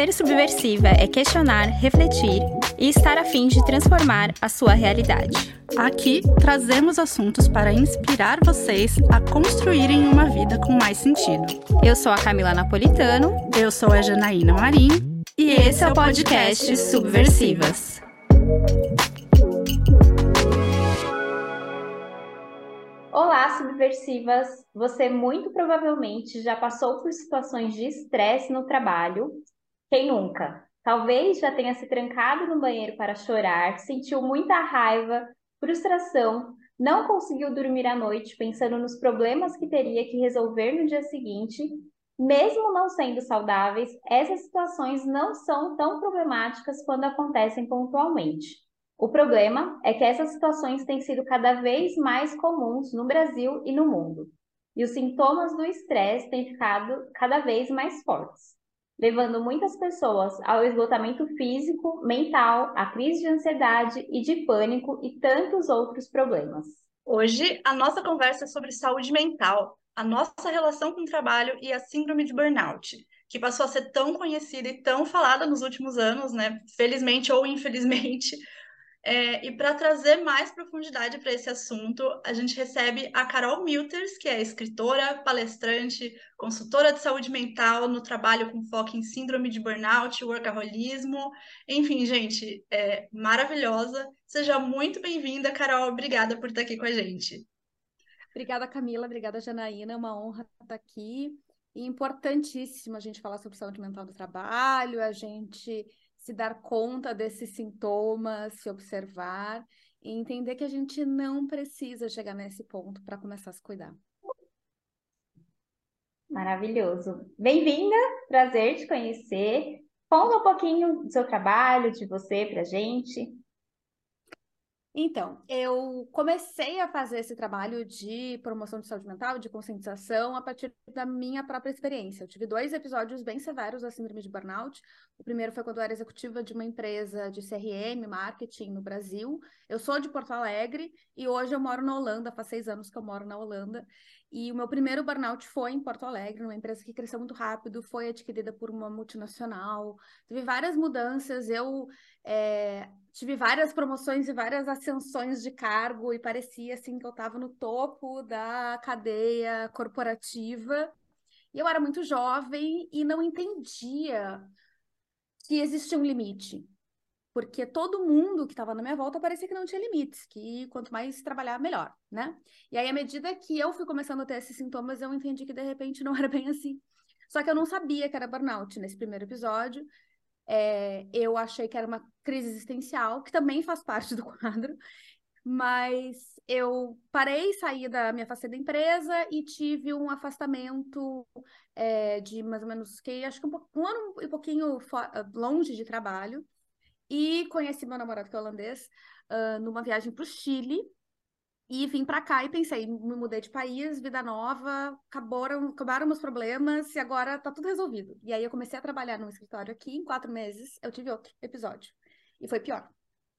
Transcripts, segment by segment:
Ser subversiva é questionar, refletir e estar a fim de transformar a sua realidade. Aqui trazemos assuntos para inspirar vocês a construírem uma vida com mais sentido. Eu sou a Camila Napolitano. Eu sou a Janaína Marim. E esse é o podcast Subversivas. Olá, subversivas! Você muito provavelmente já passou por situações de estresse no trabalho. Quem nunca? Talvez já tenha se trancado no banheiro para chorar, sentiu muita raiva, frustração, não conseguiu dormir à noite pensando nos problemas que teria que resolver no dia seguinte. Mesmo não sendo saudáveis, essas situações não são tão problemáticas quando acontecem pontualmente. O problema é que essas situações têm sido cada vez mais comuns no Brasil e no mundo, e os sintomas do estresse têm ficado cada vez mais fortes, levando muitas pessoas ao esgotamento físico, mental, à crise de ansiedade e de pânico e tantos outros problemas. Hoje, a nossa conversa é sobre saúde mental, a nossa relação com o trabalho e a síndrome de burnout, que passou a ser tão conhecida e tão falada nos últimos anos, né? Felizmente ou infelizmente, é, e para trazer mais profundidade para esse assunto, a gente recebe a Carol Milters, que é escritora, palestrante, consultora de saúde mental no trabalho com foco em síndrome de burnout, workaholismo. Enfim, gente, é maravilhosa. Seja muito bem-vinda, Carol. Obrigada por estar aqui com a gente. Obrigada, Camila. Obrigada, Janaína. É uma honra estar aqui. E importantíssimo a gente falar sobre saúde mental do trabalho, a gente se dar conta desses sintomas, se observar e entender que a gente não precisa chegar nesse ponto para começar a se cuidar. Maravilhoso. Bem-vinda, prazer te conhecer. Conta um pouquinho do seu trabalho, de você para gente. Então, eu comecei a fazer esse trabalho de promoção de saúde mental, de conscientização, a partir da minha própria experiência. Eu tive dois episódios bem severos da síndrome de burnout. O primeiro foi quando eu era executiva de uma empresa de CRM, marketing no Brasil. Eu sou de Porto Alegre e hoje eu moro na Holanda, faz seis anos que eu moro na Holanda. E o meu primeiro burnout foi em Porto Alegre, numa empresa que cresceu muito rápido, foi adquirida por uma multinacional. Teve várias mudanças. Eu é, tive várias promoções e várias ascensões de cargo e parecia assim que eu estava no topo da cadeia corporativa. E eu era muito jovem e não entendia que existia um limite. Porque todo mundo que estava na minha volta parecia que não tinha limites, que quanto mais trabalhar, melhor, né? E aí, à medida que eu fui começando a ter esses sintomas, eu entendi que de repente não era bem assim. Só que eu não sabia que era burnout nesse primeiro episódio. É, eu achei que era uma crise existencial, que também faz parte do quadro, mas eu parei, saí da minha afastei da empresa e tive um afastamento é, de mais ou menos que acho que um, um ano e pouquinho longe de trabalho e conheci meu namorado que é holandês uh, numa viagem para o Chile e vim para cá e pensei, me mudei de país, vida nova, acabaram, acabaram meus problemas e agora tá tudo resolvido. E aí eu comecei a trabalhar num escritório aqui, em quatro meses eu tive outro episódio. E foi pior.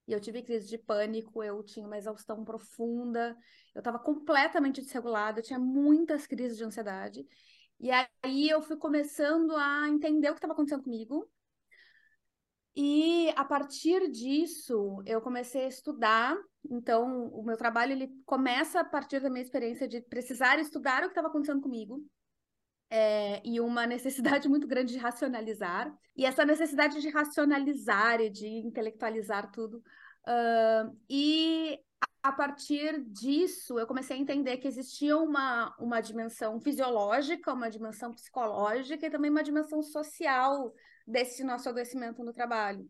E eu tive crise de pânico, eu tinha uma exaustão profunda, eu estava completamente desregulada, eu tinha muitas crises de ansiedade. E aí eu fui começando a entender o que estava acontecendo comigo, e a partir disso, eu comecei a estudar. Então, o meu trabalho ele começa a partir da minha experiência de precisar estudar o que estava acontecendo comigo. É, e uma necessidade muito grande de racionalizar. E essa necessidade de racionalizar e de intelectualizar tudo. Uh, e a partir disso, eu comecei a entender que existia uma, uma dimensão fisiológica, uma dimensão psicológica e também uma dimensão social desse nosso adoecimento no trabalho.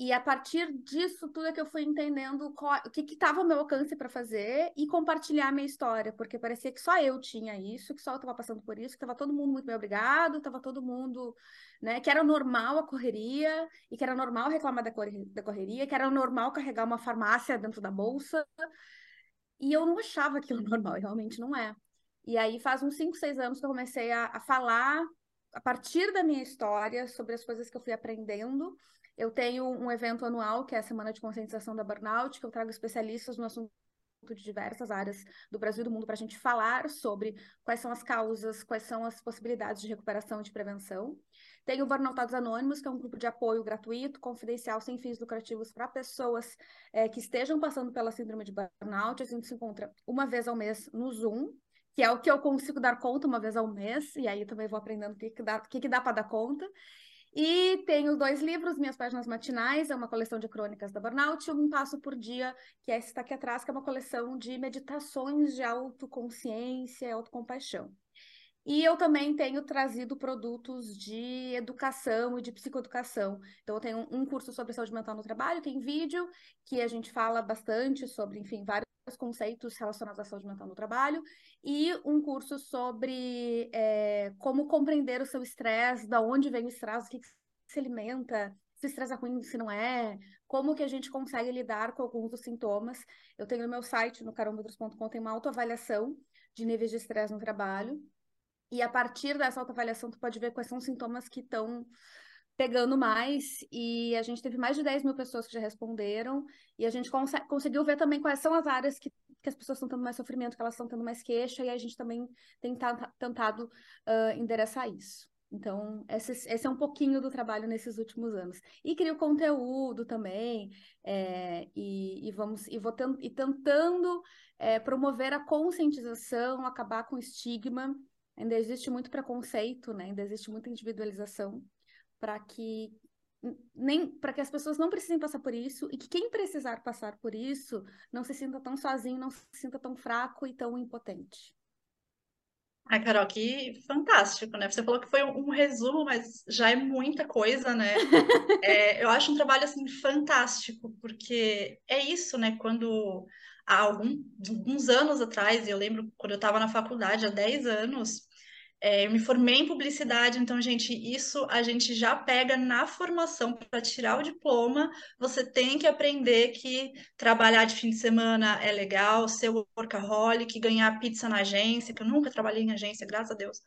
E a partir disso tudo é que eu fui entendendo qual, o que estava ao meu alcance para fazer e compartilhar a minha história, porque parecia que só eu tinha isso, que só eu estava passando por isso, que estava todo mundo muito bem obrigado, estava todo mundo, né, que era normal a correria e que era normal reclamar da, correria, da correria, que era normal carregar uma farmácia dentro da bolsa. E eu não achava aquilo normal, realmente não é. E aí faz uns 5, 6 anos que eu comecei a, a falar a partir da minha história, sobre as coisas que eu fui aprendendo. Eu tenho um evento anual, que é a Semana de Conscientização da Burnout, que eu trago especialistas no assunto de diversas áreas do Brasil e do mundo para a gente falar sobre quais são as causas, quais são as possibilidades de recuperação e de prevenção. Tem o Burnoutados Anônimos, que é um grupo de apoio gratuito, confidencial, sem fins lucrativos para pessoas é, que estejam passando pela síndrome de burnout. A gente se encontra uma vez ao mês no Zoom, que é o que eu consigo dar conta uma vez ao mês, e aí também vou aprendendo o que, que dá, que que dá para dar conta. E tenho dois livros, Minhas Páginas Matinais, é uma coleção de crônicas da Burnout, e Um Passo por Dia, que é esse está aqui atrás, que é uma coleção de meditações de autoconsciência e autocompaixão. E eu também tenho trazido produtos de educação e de psicoeducação. Então, eu tenho um curso sobre saúde mental no trabalho, tem vídeo, que a gente fala bastante sobre, enfim, vários conceitos relacionados à saúde mental no trabalho, e um curso sobre é, como compreender o seu estresse, da onde vem o estresse, o que, que se alimenta, se estresse é ruim, se não é, como que a gente consegue lidar com alguns dos sintomas. Eu tenho no meu site, no caromedros.com, tem uma autoavaliação de níveis de estresse no trabalho, e a partir dessa autoavaliação, tu pode ver quais são os sintomas que estão pegando mais. E a gente teve mais de 10 mil pessoas que já responderam. E a gente cons conseguiu ver também quais são as áreas que, que as pessoas estão tendo mais sofrimento, que elas estão tendo mais queixa. E a gente também tem tentado uh, endereçar isso. Então, esse, esse, é um pouquinho do trabalho nesses últimos anos. E crio conteúdo também, é, e, e, vamos e, vou e tentando é, promover a conscientização, acabar com o estigma ainda existe muito preconceito, né? Ainda existe muita individualização para que nem para que as pessoas não precisem passar por isso e que quem precisar passar por isso não se sinta tão sozinho, não se sinta tão fraco e tão impotente. Ai, Carol, que fantástico, né? Você falou que foi um, resumo, mas já é muita coisa, né? é, eu acho um trabalho, assim, fantástico, porque é isso, né? Quando há algum, alguns anos atrás, eu lembro quando eu estava na faculdade, há 10 anos, é, eu me formei em publicidade, então, gente, isso a gente já pega na formação para tirar o diploma. Você tem que aprender que trabalhar de fim de semana é legal, ser workaholic, ganhar pizza na agência, que eu nunca trabalhei em agência, graças a Deus.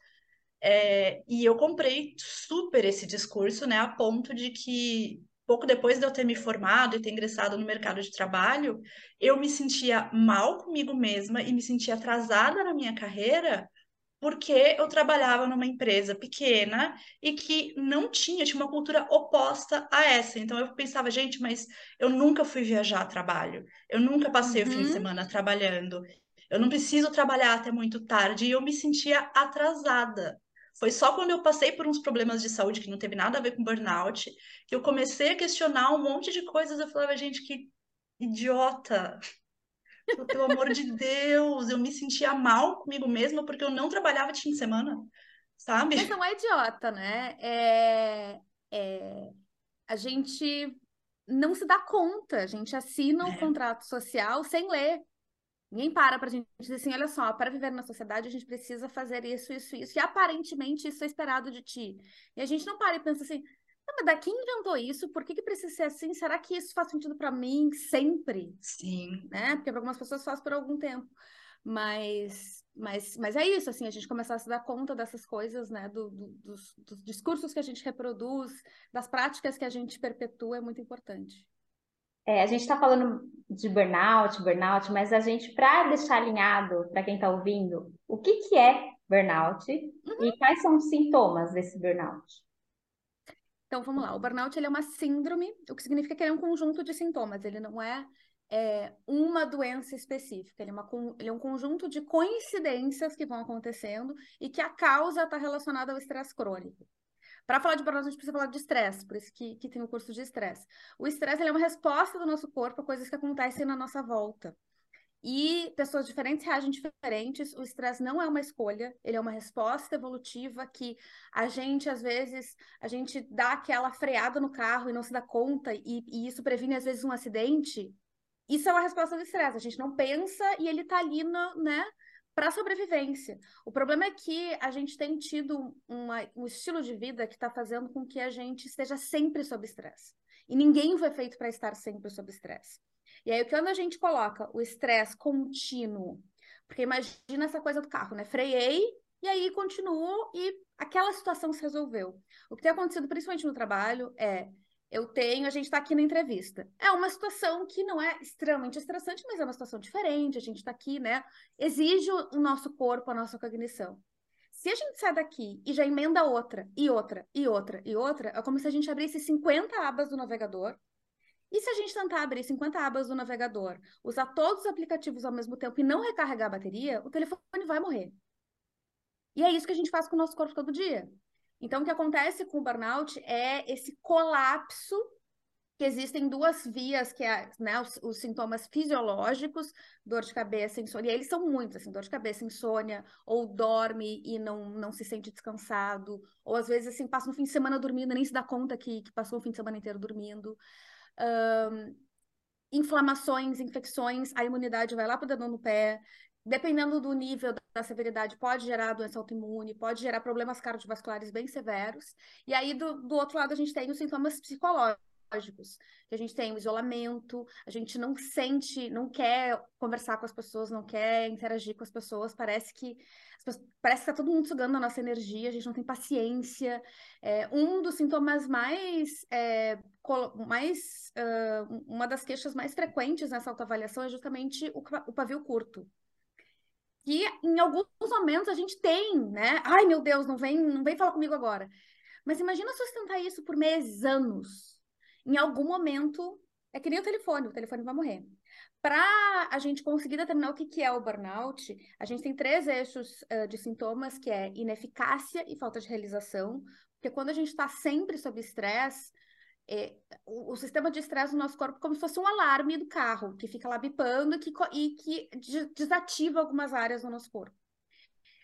É, e eu comprei super esse discurso, né, a ponto de que pouco depois de eu ter me formado e ter ingressado no mercado de trabalho, eu me sentia mal comigo mesma e me sentia atrasada na minha carreira porque eu trabalhava numa empresa pequena e que não tinha, tinha uma cultura oposta a essa. Então eu pensava, gente, mas eu nunca fui viajar a trabalho, eu nunca passei uhum. o fim de uhum. semana trabalhando, eu não preciso trabalhar até muito tarde, e eu me sentia atrasada. Foi só quando eu passei por uns problemas de saúde que não teve nada a ver com burnout, que eu comecei a questionar um monte de coisas. Eu falava, gente, que idiota, pelo amor de Deus, eu me sentia mal comigo mesma porque eu não trabalhava de fim de semana, sabe? Mas não é idiota, né? É, é... A gente não se dá conta, a gente assina o um é. contrato social sem ler. Ninguém para para a gente dizer assim, olha só, para viver na sociedade a gente precisa fazer isso, isso, isso, e aparentemente isso é esperado de ti. E a gente não para e pensa assim, mas daqui inventou isso, por que, que precisa ser assim? Será que isso faz sentido para mim sempre? Sim. Né? Porque para algumas pessoas faz por algum tempo. Mas, mas, mas é isso, assim, a gente começar a se dar conta dessas coisas, né? Do, do, dos, dos discursos que a gente reproduz, das práticas que a gente perpetua, é muito importante. É, a gente está falando de burnout, burnout, mas a gente, para deixar alinhado para quem está ouvindo, o que, que é burnout uhum. e quais são os sintomas desse burnout? Então, vamos lá. O burnout ele é uma síndrome, o que significa que ele é um conjunto de sintomas. Ele não é, é uma doença específica. Ele é, uma, ele é um conjunto de coincidências que vão acontecendo e que a causa está relacionada ao estresse crônico. Para falar de burnout, a gente precisa falar de estresse, por isso que, que tem o curso de estresse. O estresse é uma resposta do nosso corpo a coisas que acontecem na nossa volta. E pessoas diferentes reagem diferentes. O estresse não é uma escolha, ele é uma resposta evolutiva que a gente, às vezes, a gente dá aquela freada no carro e não se dá conta, e, e isso previne, às vezes, um acidente. Isso é uma resposta do estresse. A gente não pensa e ele tá ali, no, né? Para sobrevivência. O problema é que a gente tem tido uma, um estilo de vida que está fazendo com que a gente esteja sempre sob estresse. E ninguém foi feito para estar sempre sob estresse. E aí, quando a gente coloca o estresse contínuo, porque imagina essa coisa do carro, né? Freiei e aí continuo e aquela situação se resolveu. O que tem acontecido, principalmente no trabalho, é eu tenho, a gente está aqui na entrevista. É uma situação que não é extremamente estressante, mas é uma situação diferente, a gente está aqui, né? Exige o nosso corpo, a nossa cognição. Se a gente sai daqui e já emenda outra, e outra, e outra, e outra, é como se a gente abrisse 50 abas do navegador. E se a gente tentar abrir 50 abas do navegador, usar todos os aplicativos ao mesmo tempo e não recarregar a bateria, o telefone vai morrer. E é isso que a gente faz com o nosso corpo todo dia. Então, o que acontece com o burnout é esse colapso que existem duas vias, que é né, os, os, sintomas fisiológicos, dor de cabeça, insônia, e eles são muitos, assim, dor de cabeça, insônia, ou dorme e não, não se sente descansado, ou às vezes, assim, passa um fim de semana dormindo, nem se dá conta que, que passou o fim de semana inteiro dormindo. Inflamações, infecções, a imunidade vai lá para o dedão no pé, dependendo do nível da severidade, pode gerar doença autoimune, pode gerar problemas cardiovasculares bem severos. E aí, do, do outro lado, a gente tem os sintomas psicológicos, que a gente tem o isolamento, a gente não sente, não quer conversar com as pessoas, não quer interagir com as pessoas, parece que parece que está todo mundo sugando a nossa energia, a gente não tem paciência. É, um dos sintomas mais, é, mais uh, uma das queixas mais frequentes nessa autoavaliação é justamente o, o pavio curto que em alguns momentos a gente tem, né? Ai, meu Deus, não vem, não vem falar comigo agora. Mas imagina sustentar isso por meses, anos. Em algum momento, é que nem o telefone, o telefone vai morrer. Para a gente conseguir determinar o que, que é o burnout, a gente tem três eixos uh, de sintomas, que é ineficácia e falta de realização. Porque quando a gente está sempre sob estresse, é, o, o, sistema de estresse no nosso corpo como se fosse um alarme do carro, que fica lá bipando que, e que desativa algumas áreas do nosso corpo.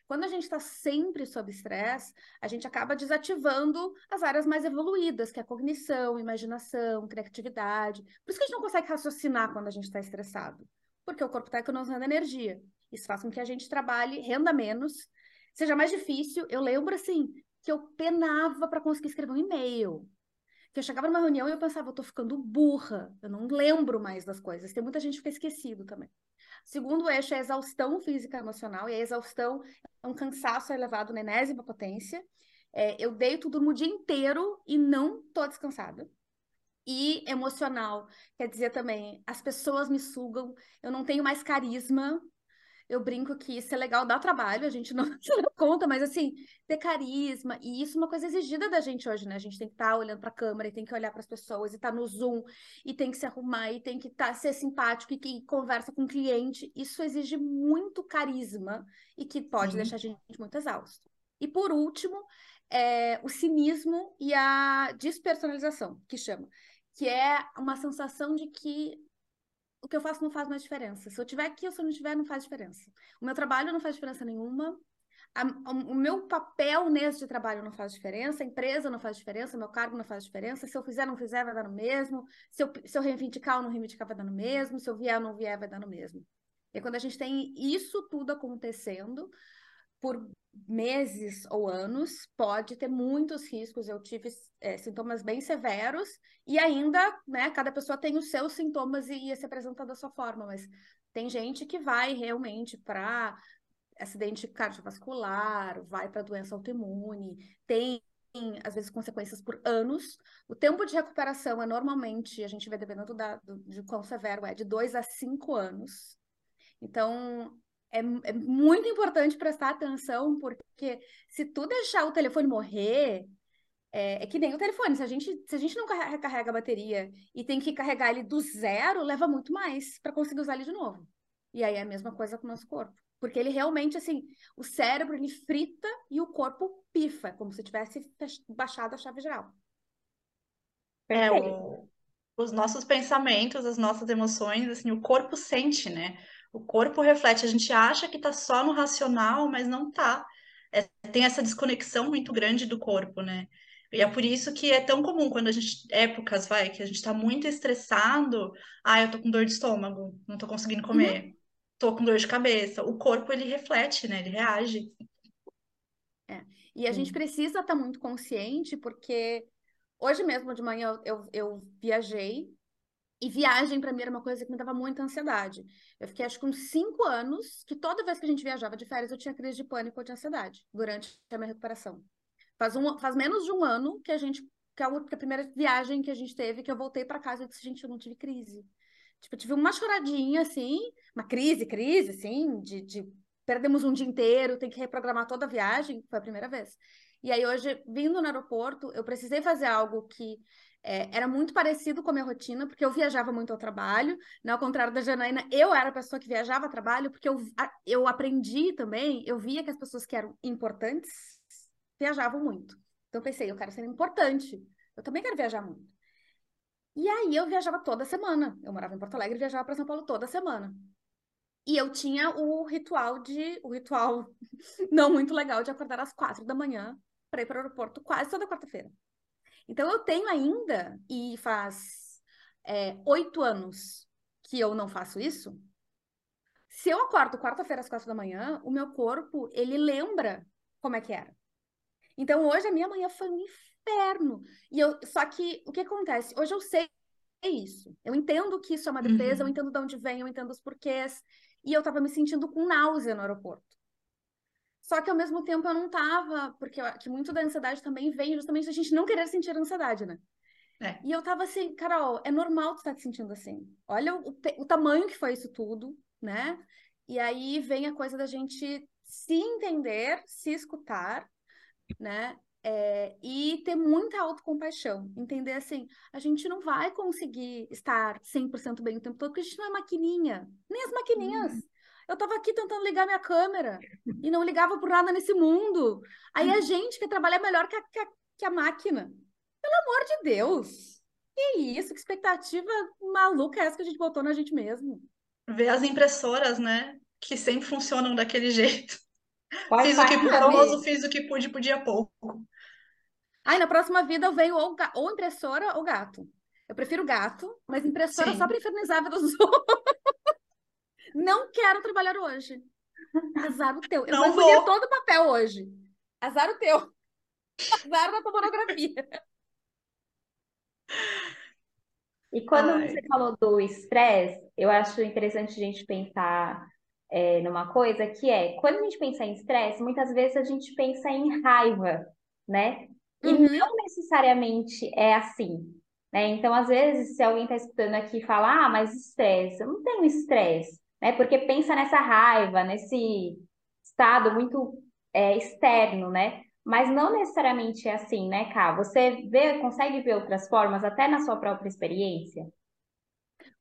Quando a gente está sempre sob estresse, a gente acaba desativando as áreas mais evoluídas, que é a cognição, imaginação, criatividade. Por isso que a gente não consegue raciocinar quando a gente está estressado, porque o corpo está economizando energia. Isso faz com que a gente trabalhe, renda menos, seja mais difícil. Eu lembro, assim, que eu penava para conseguir escrever um e-mail que eu chegava numa reunião e eu pensava, eu tô ficando burra, eu não lembro mais das coisas. Tem muita gente que fica esquecido também. Segundo eixo é a exaustão física e emocional, e a exaustão é um cansaço elevado na enésima potência. É, eu deito, durmo o dia inteiro e não tô descansada. E emocional, quer dizer também, as pessoas me sugam, eu não tenho mais carisma, eu brinco que isso é legal, dá trabalho, a gente não se dá conta, mas assim, ter carisma, e isso é uma coisa exigida da gente hoje, né? A gente tem que estar tá olhando para a câmera, e tem que olhar para as pessoas, e estar tá no Zoom, e tem que se arrumar, e tem que tá, ser simpático, e que conversa com o cliente. Isso exige muito carisma e que pode Sim. deixar a gente muito exausto. E por último, é o cinismo e a despersonalização, que chama, que é uma sensação de que o que eu faço não faz mais diferença. Se eu tiver aqui ou se eu não tiver, não faz diferença. O meu trabalho não faz diferença nenhuma. A, o meu papel nesse trabalho não faz diferença, a empresa não faz diferença, meu cargo não faz diferença. Se eu fizer, não fizer, vai dar no mesmo. Se eu, se eu reivindicar ou não reivindicar, vai dar no mesmo. Se eu vier ou não vier, vai dar no mesmo. E quando a gente tem isso tudo acontecendo por meses ou anos, pode ter muitos riscos. Eu tive é, sintomas bem severos e ainda, né, cada pessoa tem os seus sintomas e ia se apresentar da sua forma, mas tem gente que vai realmente para acidente cardiovascular, vai para doença autoimune, tem às vezes consequências por anos. O tempo de recuperação é normalmente, a gente vê dependendo da, do, de quão severo é, de dois a cinco anos. Então, é, é muito importante prestar atenção, porque se tu deixar o telefone morrer, é, é, que nem o telefone. Se a, gente, se a gente não recarrega a bateria e tem que carregar ele do zero, leva muito mais para conseguir usar ele de novo. E aí é a mesma coisa com o nosso corpo. Porque ele realmente, assim, o cérebro ele frita e o corpo pifa, como se tivesse baixado a chave geral. É, o, os nossos pensamentos, as nossas emoções, assim, o corpo sente, né? O corpo reflete, a gente acha que está só no racional, mas não está. É, tem essa desconexão muito grande do corpo, né? E é por isso que é tão comum quando a gente, épocas, vai, que a gente está muito estressado, ah, eu tô com dor de estômago, não tô conseguindo comer, uhum. tô com dor de cabeça. O corpo, ele reflete, né? Ele reage. É. E a gente precisa estar tá muito consciente, porque hoje mesmo de manhã eu, eu, eu viajei e viagem para mim era uma coisa que me dava muita ansiedade. Eu fiquei acho que uns cinco anos que toda vez que a gente viajava de férias eu tinha crise de pânico ou de ansiedade durante a minha recuperação. Faz, um, faz menos de um ano que a gente que é a primeira viagem que a gente teve, que eu voltei para casa e disse, gente, eu não tive crise. Tipo, eu tive uma choradinha, assim, uma crise, crise, assim, de, de perdemos um dia inteiro, tem que reprogramar toda a viagem, foi a primeira vez. E aí hoje, vindo no aeroporto, eu precisei fazer algo que é, era muito parecido com a minha rotina, porque eu viajava muito ao trabalho, né? ao contrário da Janaína, eu era a pessoa que viajava ao trabalho, porque eu, eu aprendi também, eu via que as pessoas que eram importantes viajavam muito. Então eu pensei, eu quero ser importante, eu também quero viajar muito. E aí eu viajava toda semana. Eu morava em Porto Alegre e viajava para São Paulo toda semana. E eu tinha o ritual de. O ritual não muito legal de acordar às quatro da manhã para ir para o aeroporto quase toda quarta-feira. Então eu tenho ainda, e faz é, oito anos que eu não faço isso. Se eu acordo quarta-feira às quatro da manhã, o meu corpo, ele lembra como é que era. Então hoje a minha manhã foi um inferno. E eu, só que o que acontece? Hoje eu sei isso. Eu entendo que isso é uma defesa, uhum. eu entendo de onde vem, eu entendo os porquês. E eu tava me sentindo com náusea no aeroporto. Só que ao mesmo tempo eu não tava, porque que muito da ansiedade também vem justamente da gente não querer sentir ansiedade, né? É. E eu tava assim, Carol, é normal tu estar tá te sentindo assim. Olha o, o tamanho que foi isso tudo, né? E aí vem a coisa da gente se entender, se escutar, né? É, e ter muita autocompaixão. Entender assim, a gente não vai conseguir estar 100% bem o tempo todo, porque a gente não é maquininha. Nem as maquininhas. Hum. Eu tava aqui tentando ligar minha câmera e não ligava por nada nesse mundo. Aí a gente quer trabalhar melhor que a, que a, que a máquina. Pelo amor de Deus! Que isso? Que expectativa maluca é essa que a gente botou na gente mesmo? Ver as impressoras, né? Que sempre funcionam daquele jeito. Pode fiz o que o famoso, fiz o que pude, podia pouco. Aí na próxima vida eu venho ou, ou impressora ou gato. Eu prefiro gato, mas impressora Sim. só para infernizar a vida dos outros. Não quero trabalhar hoje. Azar o teu. Eu não vou escolher todo o papel hoje. Azar o teu. Azar da tomografia. E quando Ai. você falou do estresse, eu acho interessante a gente pensar é, numa coisa que é, quando a gente pensa em estresse, muitas vezes a gente pensa em raiva, né? E uhum. não necessariamente é assim. Né? Então, às vezes, se alguém está escutando aqui e fala, ah, mas estresse, eu não tenho estresse né? Porque pensa nessa raiva, nesse estado muito é, externo, né? Mas não necessariamente é assim, né, Ká? Você vê, consegue ver outras formas, até na sua própria experiência?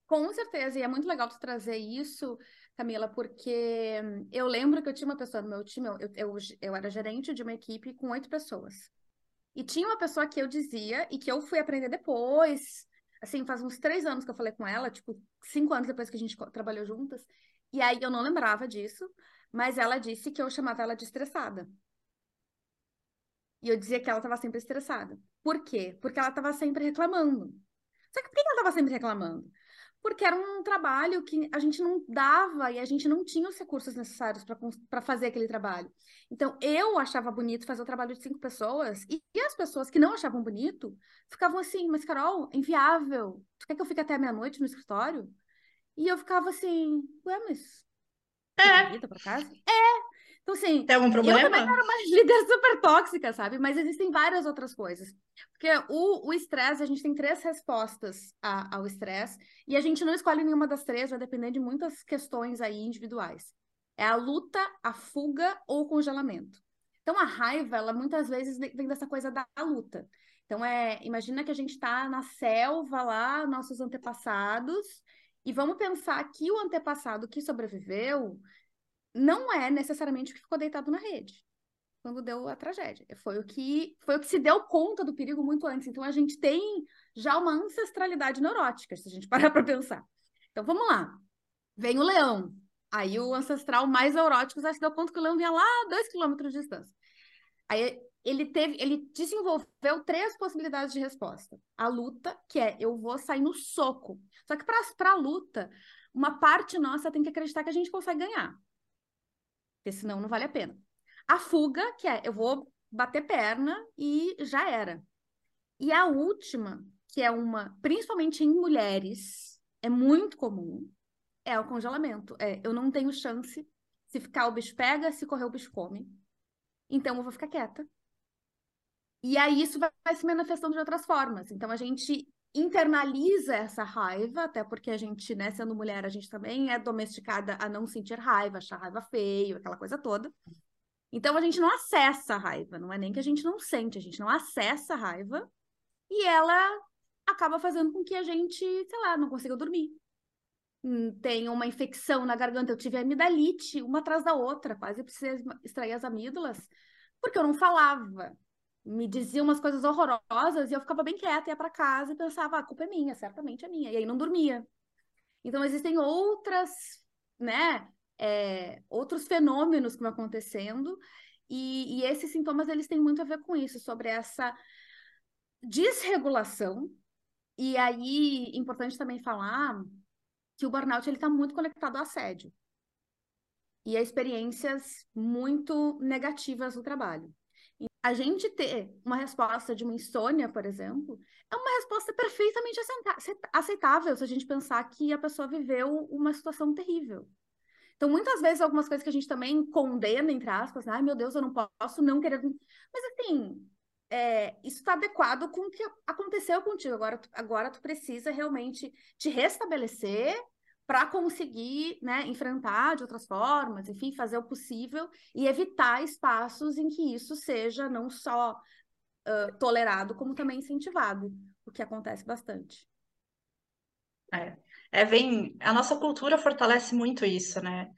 Com certeza, e é muito legal tu trazer isso, Camila, porque eu lembro que eu tinha uma pessoa no meu time, eu, eu, eu era gerente de uma equipe com oito pessoas. E tinha uma pessoa que eu dizia, e que eu fui aprender depois, assim, faz uns três anos que eu falei com ela, tipo, cinco anos depois que a gente trabalhou juntas, e aí eu não lembrava disso, mas ela disse que eu chamava ela de estressada. E eu dizia que ela estava sempre estressada. Por quê? Porque ela estava sempre reclamando. Só que por que ela estava sempre reclamando? Porque era um trabalho que a gente não dava e a gente não tinha os recursos necessários para fazer aquele trabalho. Então, eu achava bonito fazer o trabalho de cinco pessoas e, e, as pessoas que não achavam bonito ficavam assim, mas Carol, inviável. Tu quer que eu fique até meia-noite no escritório? E eu ficava assim, ué, mas. É. Para casa? É. Então, assim, Tem algum problema? eu também era uma líder super tóxica, sabe? Mas existem várias outras coisas. Porque o estresse, a gente tem três respostas a, ao estresse, e a gente não escolhe nenhuma das três, vai depender de muitas questões aí individuais. É a luta, a fuga ou o congelamento. Então, a raiva, ela muitas vezes vem dessa coisa da luta. Então, é, imagina que a gente está na selva lá, nossos antepassados, e vamos pensar que o antepassado que sobreviveu não é necessariamente o que ficou deitado na rede quando deu a tragédia. Foi o que foi o que se deu conta do perigo muito antes. Então a gente tem já uma ancestralidade neurótica, se a gente parar para pensar. Então vamos lá. Vem o leão. Aí o ancestral mais neurótico já se deu conta que o leão vinha lá dois quilômetros de distância. Aí ele teve, ele desenvolveu três possibilidades de resposta. A luta, que é eu vou sair no soco. Só que para a luta, uma parte nossa tem que acreditar que a gente consegue ganhar porque senão não vale a pena. A fuga, que é eu vou bater perna e já era. E a última, que é uma, principalmente em mulheres, é muito comum, é o congelamento. É, eu não tenho chance. Se ficar, o bicho pega, se correr, o bicho come. Então eu vou ficar quieta. E aí isso vai, vai se manifestando de outras formas. Então a gente internaliza essa raiva, até porque a gente, né, sendo mulher, a gente também é domesticada a não sentir raiva, achar raiva feio, aquela coisa toda. Então a gente não acessa a raiva, não é nem que a gente não sente, a gente não acessa a raiva e ela acaba fazendo com que a gente, sei lá, não consiga dormir. Hum, tem uma infecção na garganta, eu tive amidalite, uma atrás da outra, quase precisei extrair as amígdalas, porque eu não falava me dizia umas coisas horrorosas e eu ficava bem quieta, ia para casa e pensava, ah, a culpa é minha, certamente é minha. E aí não dormia. Então existem outras, né, é, outros fenômenos que vão acontecendo e, e esses sintomas eles têm muito a ver com isso, sobre essa desregulação. E aí, importante também falar que o burnout ele está muito conectado ao assédio e a experiências muito negativas no trabalho a gente ter uma resposta de uma insônia, por exemplo, é uma resposta perfeitamente aceitável se a gente pensar que a pessoa viveu uma situação terrível. Então, muitas vezes, algumas coisas que a gente também condena, entre aspas, ai meu Deus, eu não posso não querer. Mas, assim, é, isso está adequado com o que aconteceu contigo. Agora, agora tu precisa realmente te restabelecer para conseguir né, enfrentar de outras formas, enfim, fazer o possível e evitar espaços em que isso seja não só uh, tolerado, como também incentivado, o que acontece bastante. É, é vem, a nossa cultura fortalece muito isso, né?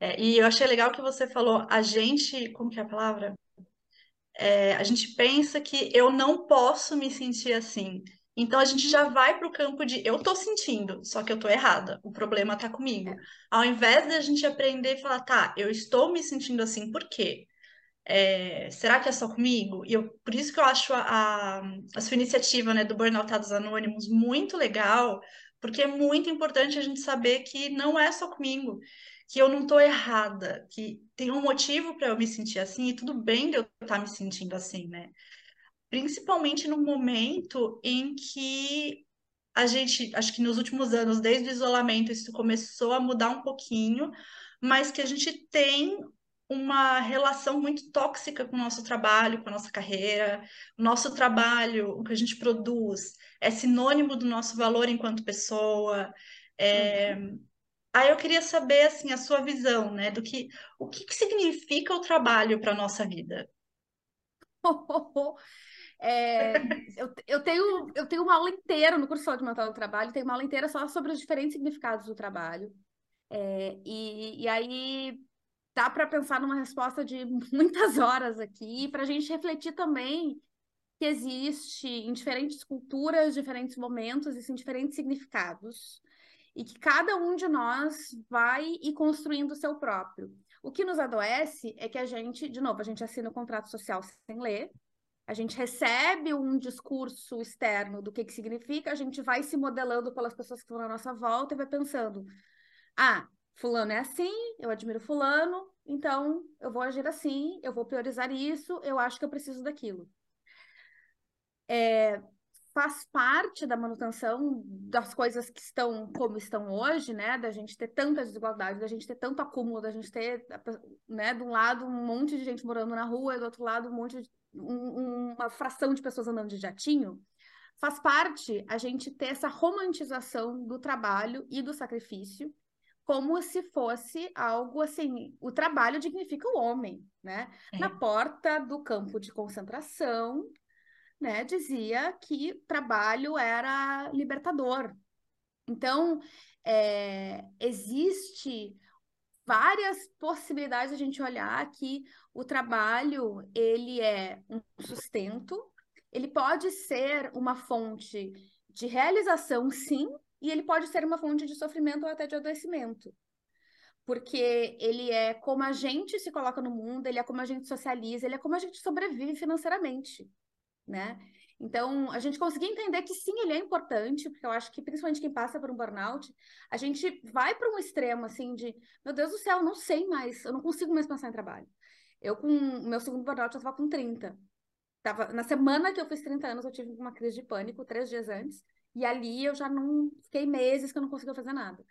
É, e eu achei legal que você falou, a gente, como que é a palavra? É, a gente pensa que eu não posso me sentir assim. Então a gente já vai para o campo de eu tô sentindo, só que eu tô errada, o problema tá comigo. É. Ao invés de a gente aprender e falar, tá, eu estou me sentindo assim, por quê? É, será que é só comigo? E eu, por isso que eu acho a, a, a sua iniciativa né, do Burnoutados Anônimos muito legal, porque é muito importante a gente saber que não é só comigo, que eu não estou errada, que tem um motivo para eu me sentir assim, e tudo bem de eu estar tá me sentindo assim, né? Principalmente no momento em que a gente, acho que nos últimos anos, desde o isolamento, isso começou a mudar um pouquinho, mas que a gente tem uma relação muito tóxica com o nosso trabalho, com a nossa carreira. O nosso trabalho, o que a gente produz, é sinônimo do nosso valor enquanto pessoa. É... Uhum. Aí eu queria saber assim a sua visão, né, do que o que, que significa o trabalho para a nossa vida. É, eu, eu, tenho, eu tenho uma aula inteira no curso de mental do trabalho, tenho uma aula inteira só sobre os diferentes significados do trabalho. É, e, e aí dá para pensar numa resposta de muitas horas aqui, para a gente refletir também que existe em diferentes culturas, diferentes momentos, existem diferentes significados, e que cada um de nós vai ir construindo o seu próprio. O que nos adoece é que a gente, de novo, a gente assina o contrato social sem ler, a gente recebe um discurso externo do que, que significa, a gente vai se modelando pelas pessoas que estão na nossa volta e vai pensando: ah, fulano é assim, eu admiro fulano, então eu vou agir assim, eu vou priorizar isso, eu acho que eu preciso daquilo. É, faz parte da manutenção das coisas que estão como estão hoje, né? Da gente ter tanta desigualdade, da gente ter tanto acúmulo, da gente ter, né, de um lado um monte de gente morando na rua, e do outro lado um monte de um, uma fração de pessoas andando de jatinho, faz parte a gente ter essa romantização do trabalho e do sacrifício, como se fosse algo assim, o trabalho dignifica o homem, né? É. Na porta do campo de concentração, né, dizia que trabalho era libertador. Então, é, existe várias possibilidades de a gente olhar que o trabalho ele é um sustento, ele pode ser uma fonte de realização, sim, e ele pode ser uma fonte de sofrimento ou até de adoecimento. Porque ele é como a gente se coloca no mundo, ele é como a gente socializa, ele é como a gente sobrevive financeiramente, né? Então, a gente conseguir entender que sim, ele é importante, porque eu acho que principalmente quem passa por um burnout, a gente vai para um extremo assim de, meu Deus do céu, eu não sei mais, eu não consigo mais pensar em trabalho. Eu, com o meu segundo burnout, eu estava com 30. Tava, na semana que eu fiz 30 anos, eu tive uma crise de pânico, três dias antes, e ali eu já não fiquei meses que eu não conseguia fazer nada.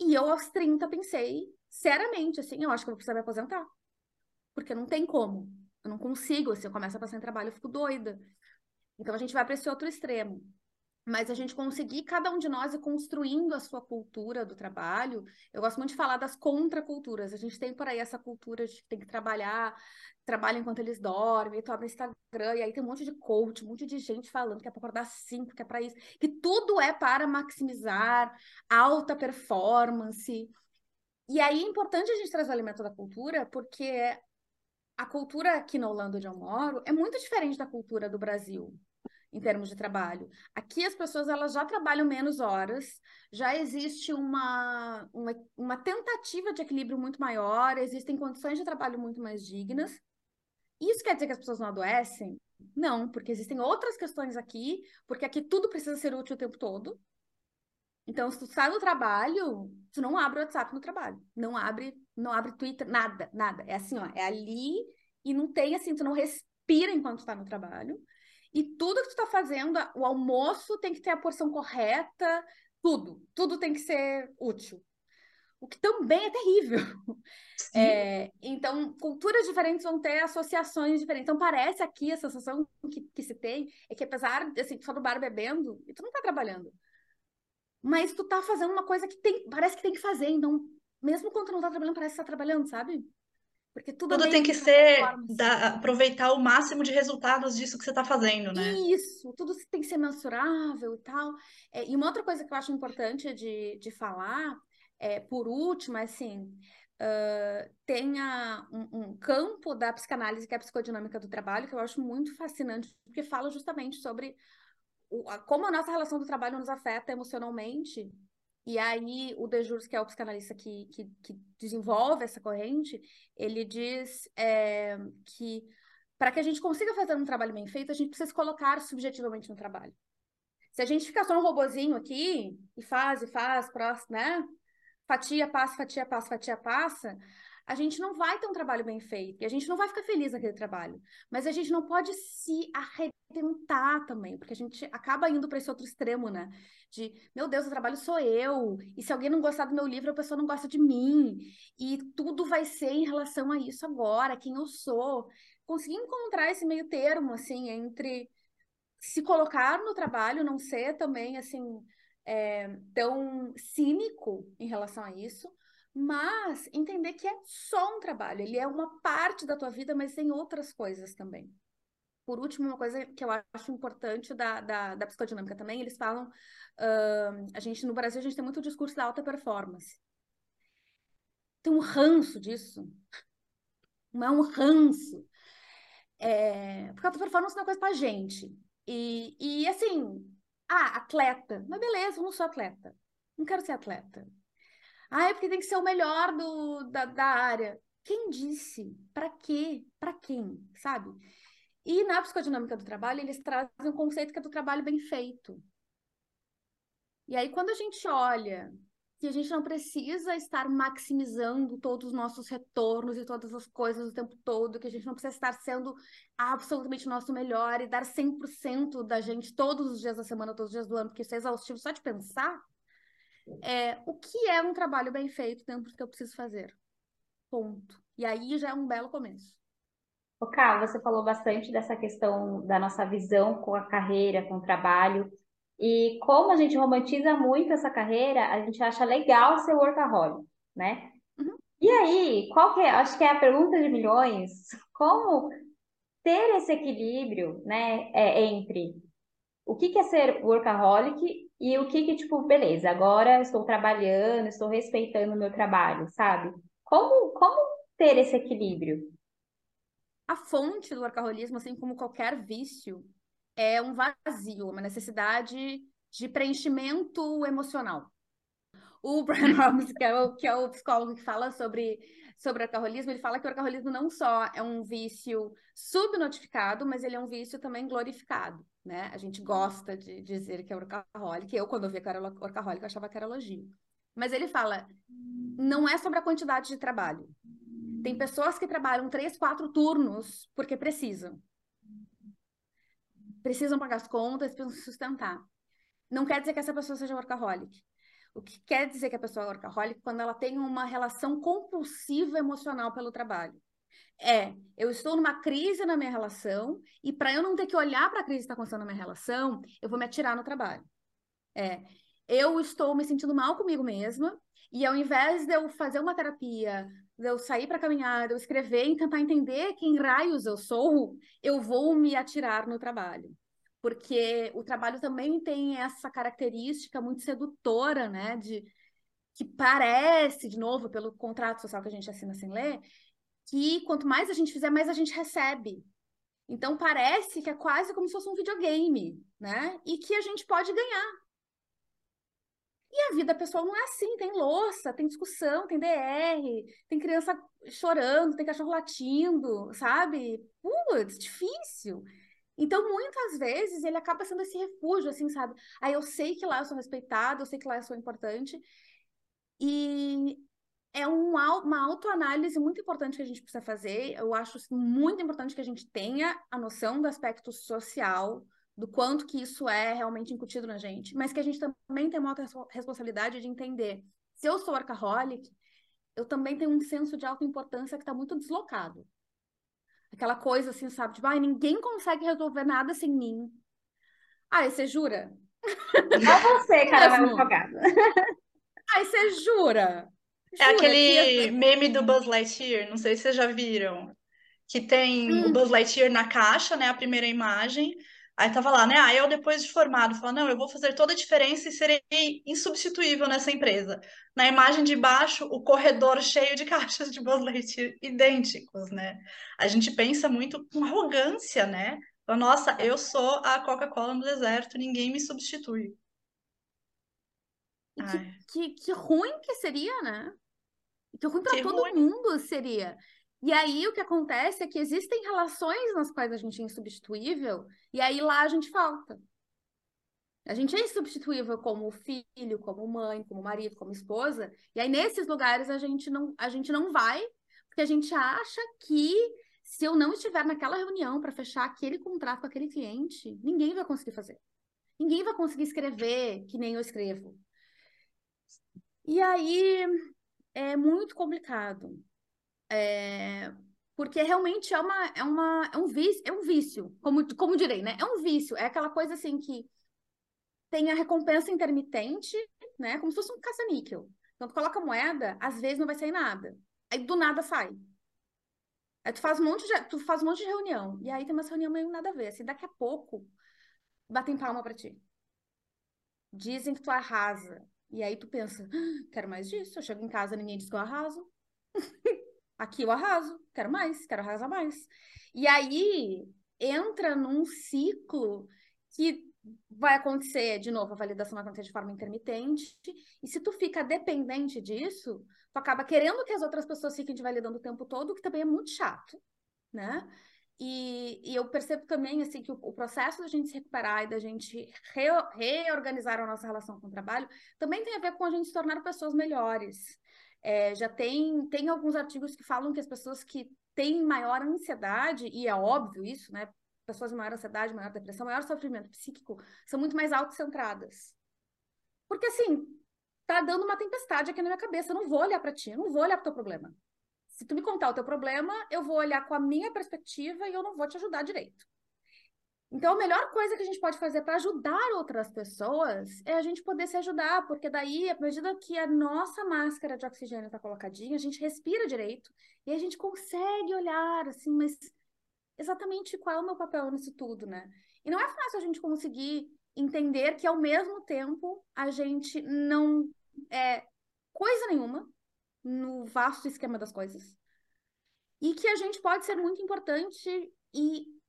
E eu, aos 30, pensei, seriamente, assim, eu acho que eu vou precisar me aposentar. Porque não tem como Eu não consigo, assim, eu começo a passar em trabalho, eu fico doida. Então a gente vai para esse outro extremo. Mas a gente conseguir, cada um de nós, ir construindo a sua cultura do trabalho. Eu gosto muito de falar das contraculturas. A gente tem por aí essa cultura de que tem que trabalhar, trabalha enquanto eles dormem, tu abre Instagram, e aí tem um monte de coach, um monte de gente falando que é para acordar cinco, que é para isso, que tudo é para maximizar alta performance. E aí é importante a gente trazer o elemento da cultura, porque a cultura aqui na Holanda, onde eu moro, é muito diferente da cultura do Brasil em termos de trabalho. Aqui as pessoas elas já trabalham menos horas, já existe uma, uma, uma tentativa de equilíbrio muito maior, existem condições de trabalho muito mais dignas. Isso quer dizer que as pessoas não adoecem? Não, porque existem outras questões aqui, porque aqui tudo precisa ser útil o tempo todo. Então, se tu sai do trabalho, tu não abre o WhatsApp no trabalho, não abre, não abre Twitter, nada, nada. É assim, ó, é ali e não tem assim, tu não respira enquanto tu tá no trabalho. E tudo que tu tá fazendo, o almoço tem que ter a porção correta, tudo, tudo tem que ser útil. O que também é terrível. É, então, culturas diferentes vão ter associações diferentes. Então, parece aqui a sensação que, que se tem é que apesar de assim, tu tá no bar bebendo, e tu não tá trabalhando. Mas tu tá fazendo uma coisa que tem, parece que tem que fazer. Então, mesmo quando tu não tá trabalhando, parece que tá trabalhando, sabe? Porque tudo, tudo tem que ser da, aproveitar o máximo de resultados disso que você está fazendo, né? Isso, tudo tem que ser mensurável e tal. É, e uma outra coisa que eu acho importante de, de falar, é, por último, é assim, uh, tenha um, um, campo da psicanálise que é a psicodinâmica do trabalho, que eu acho muito fascinante, porque fala justamente sobre o, a, como a nossa relação do trabalho nos afeta emocionalmente e aí, o Dejurs, que é o psicanalista que, que, que desenvolve essa corrente, ele diz é, que para que a gente consiga fazer um trabalho bem feito, a gente precisa se colocar subjetivamente no trabalho. Se a gente ficar só um robozinho aqui, e faz, e faz, próximo, né? Fatia, passa, fatia, passa, fatia, passa, a gente não vai ter um trabalho bem feito. E a gente não vai ficar feliz naquele trabalho. Mas a gente não pode se arrebentar também, porque a gente acaba indo para esse outro extremo, né? de meu Deus, o trabalho sou eu, e se alguém não gostar do meu livro, a pessoa não gosta de mim, e tudo vai ser em relação a isso agora, quem eu sou. Conseguir encontrar esse meio termo, assim, entre se colocar no trabalho, não ser também, assim, é, tão cínico em relação a isso, mas entender que é só um trabalho, ele é uma parte da tua vida, mas tem outras coisas também. Por último, uma coisa que eu acho importante da, da, da psicodinâmica também, eles falam, uh, a gente no Brasil a gente tem muito discurso da alta performance. Tem um ranço disso. Não é um ranço. É, porque a alta performance não é coisa pra gente. E, e assim, ah, atleta. Mas beleza, eu não sou atleta. Não quero ser atleta. Ah, é porque tem que ser o melhor do, da, da área. Quem disse? Para quê? Para quem? Sabe? E na psicodinâmica do trabalho, eles trazem um conceito que é do trabalho bem feito. E aí, quando a gente olha que a gente não precisa estar maximizando todos os nossos retornos e todas as coisas o tempo todo, que a gente não precisa estar sendo absolutamente o nosso melhor e dar 100% da gente todos os dias da semana, todos os dias do ano, porque isso é exaustivo só de pensar, é, o que é um trabalho bem feito dentro do que eu preciso fazer? Ponto. E aí já é um belo começo. O Ká, você falou bastante dessa questão da nossa visão com a carreira, com o trabalho. E como a gente romantiza muito essa carreira, a gente acha legal ser workaholic, né? Uhum. E aí, qual que é? Acho que é a pergunta de milhões. Como ter esse equilíbrio, né, é, entre o que que é ser workaholic e o que que, tipo, beleza, agora estou trabalhando, estou respeitando o meu trabalho, sabe? Como, como ter esse equilíbrio? A fonte do workaholismo, assim como qualquer vício, é um vazio, uma necessidade de preenchimento emocional. O Brian que é o, que é o psicólogo que fala sobre, sobre o alcoolismo, ele fala que o alcoolismo não só é um vício subnotificado, mas ele é um vício também glorificado, né? A gente gosta de dizer que é workaholic. Eu, quando eu via que era workaholic, eu achava que era elogio. Mas ele fala, não é sobre a quantidade de trabalho, tem pessoas que trabalham três, quatro turnos porque precisam. Precisam pagar as contas, precisam sustentar. Não quer dizer que essa pessoa seja workaholic. O que quer dizer que a pessoa é workaholic quando ela tem uma relação compulsiva emocional pelo trabalho. É, eu estou numa crise na minha relação e para eu não ter que olhar para a crise que está acontecendo na minha relação, eu vou me atirar no trabalho. É, eu estou me sentindo mal comigo mesma e ao invés de eu fazer uma terapia, de eu sair para caminhar, de eu escrever e tentar entender quem raios eu sou, eu vou me atirar no trabalho. Porque o trabalho também tem essa característica muito sedutora, né, de que parece, de novo, pelo contrato social que a gente assina sem ler, que quanto mais a gente fizer, mais a gente recebe. Então parece que é quase como se fosse um videogame, né? E que a gente pode ganhar. E a vida pessoal não é assim, tem louça, tem discussão, tem DR, tem criança chorando, tem cachorro latindo, sabe? Putz, difícil. Então, muitas vezes, ele acaba sendo esse refúgio, assim, sabe? Aí eu sei que lá eu sou respeitada, eu sei que lá eu sou importante. E é um, uma autoanálise muito importante que a gente precisa fazer. Eu acho muito importante que a gente tenha a noção do aspecto social, do quanto que isso é realmente incutido na gente, mas que a gente também tem uma responsabilidade de entender. Se eu sou workaholic, eu também tenho um senso de autoimportância que está muito deslocado. Aquela coisa assim, sabe? Tipo, ah, ninguém consegue resolver nada sem mim. Ah, você jura? Só você, cara, vai advogada. Ai, você jura? É aquele meme do Buzz Lightyear, não sei se vocês já viram. Que tem hum. o Buzz Lightyear na caixa, né? A primeira imagem. Aí tava lá, né? Aí eu, depois de formado, falo, não, eu vou fazer toda a diferença e serei insubstituível nessa empresa. Na imagem de baixo, o corredor cheio de caixas de Buzz Lightyear idênticos, né? A gente pensa muito com arrogância, né? Nossa, eu sou a Coca-Cola no deserto, ninguém me substitui. E que, que, que, ruim que seria, né? Que ruim para todo ruim. mundo seria. E aí o que acontece é que existem relações nas quais a gente é insubstituível, e aí lá a gente falta. A gente é insubstituível como filho, como mãe, como marido, como esposa, e aí nesses lugares a gente não, a gente não vai, porque a gente acha que se eu não estiver naquela reunião para fechar aquele contrato com aquele cliente, ninguém vai conseguir fazer. Ninguém vai conseguir escrever que nem eu escrevo. E aí é muito complicado. É, porque realmente é uma, é uma é um vício, é um vício, como, como direi, né? É um vício, é aquela coisa assim que tem a recompensa intermitente, né? Como se fosse um caça-níquel. Então tu coloca moeda, às vezes não vai sair nada. Aí do nada sai. Aí tu faz um monte de, tu faz um monte de reunião. E aí tem uma reunião meio nada a ver. Assim, daqui a pouco batem palma para ti. Dizem que tu arrasa. E aí tu pensa, ah, quero mais disso. Eu chego em casa, ninguém diz que eu arraso. Aqui eu arraso, quero mais, quero arrasar mais. E aí entra num ciclo que vai acontecer, de novo, a validação vai acontecer de forma intermitente. E se tu fica dependente disso, tu acaba querendo que as outras pessoas fiquem te validando o tempo todo, que também é muito chato, né? E, e eu percebo também assim que o, o, processo da gente se recuperar e da gente re, reorganizar a nossa relação com o trabalho também tem a ver com a gente se tornar pessoas melhores. É, já tem, tem alguns artigos que falam que as pessoas que têm maior ansiedade, e é óbvio isso, né? Pessoas de maior ansiedade, maior depressão, maior sofrimento psíquico, são muito mais autocentradas. Porque assim, tá dando uma tempestade aqui na minha cabeça, eu não vou olhar para ti, eu não vou olhar para o teu problema. Se tu me contar o teu problema, eu vou olhar com a minha perspectiva e eu não vou te ajudar direito. Então, a melhor coisa que a gente pode fazer para ajudar outras pessoas é a gente poder se ajudar, porque daí, à medida que a nossa máscara de oxigênio está colocadinha, a gente respira direito e a gente consegue olhar assim, mas exatamente qual é o meu papel nisso tudo, né? E não é fácil a gente conseguir entender que, ao mesmo tempo, a gente não é coisa nenhuma no vasto esquema das coisas. E que a gente pode ser muito importante e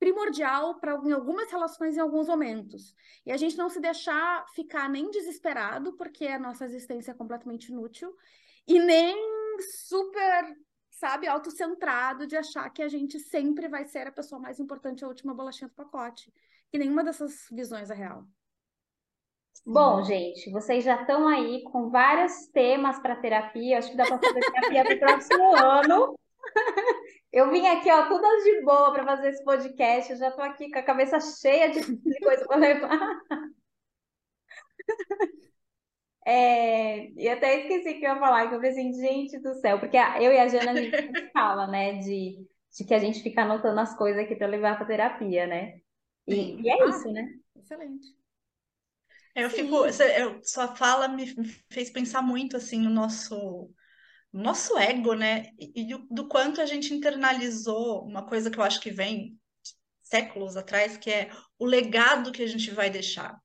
primordial para em algumas relações em alguns momentos. E a gente não se deixar ficar nem desesperado, porque a nossa existência é completamente inútil, e nem super, sabe, autocentrado de achar que a gente sempre vai ser a pessoa mais importante, a última bolachinha do pacote. Que nenhuma dessas visões é real. Bom, gente, vocês já estão aí com vários temas para terapia. Acho que dá para fazer terapia para o próximo ano. Eu vim aqui, ó, todas de boa para fazer esse podcast. Eu já estou aqui com a cabeça cheia de, coisa para levar. É, e até esqueci que eu ia falar, que eu falei assim, gente do céu, porque eu e a Jana a gente fala, né, de, de que a gente fica anotando as coisas aqui para levar para terapia, né? E, e é Ah, isso, né? excelente. Eu Sim. fico, eu- sua fala me fez pensar muito assim no nosso no nosso ego, né? E, do, do quanto a gente internalizou uma coisa que eu acho que vem séculos atrás, que é o legado que a gente vai deixar.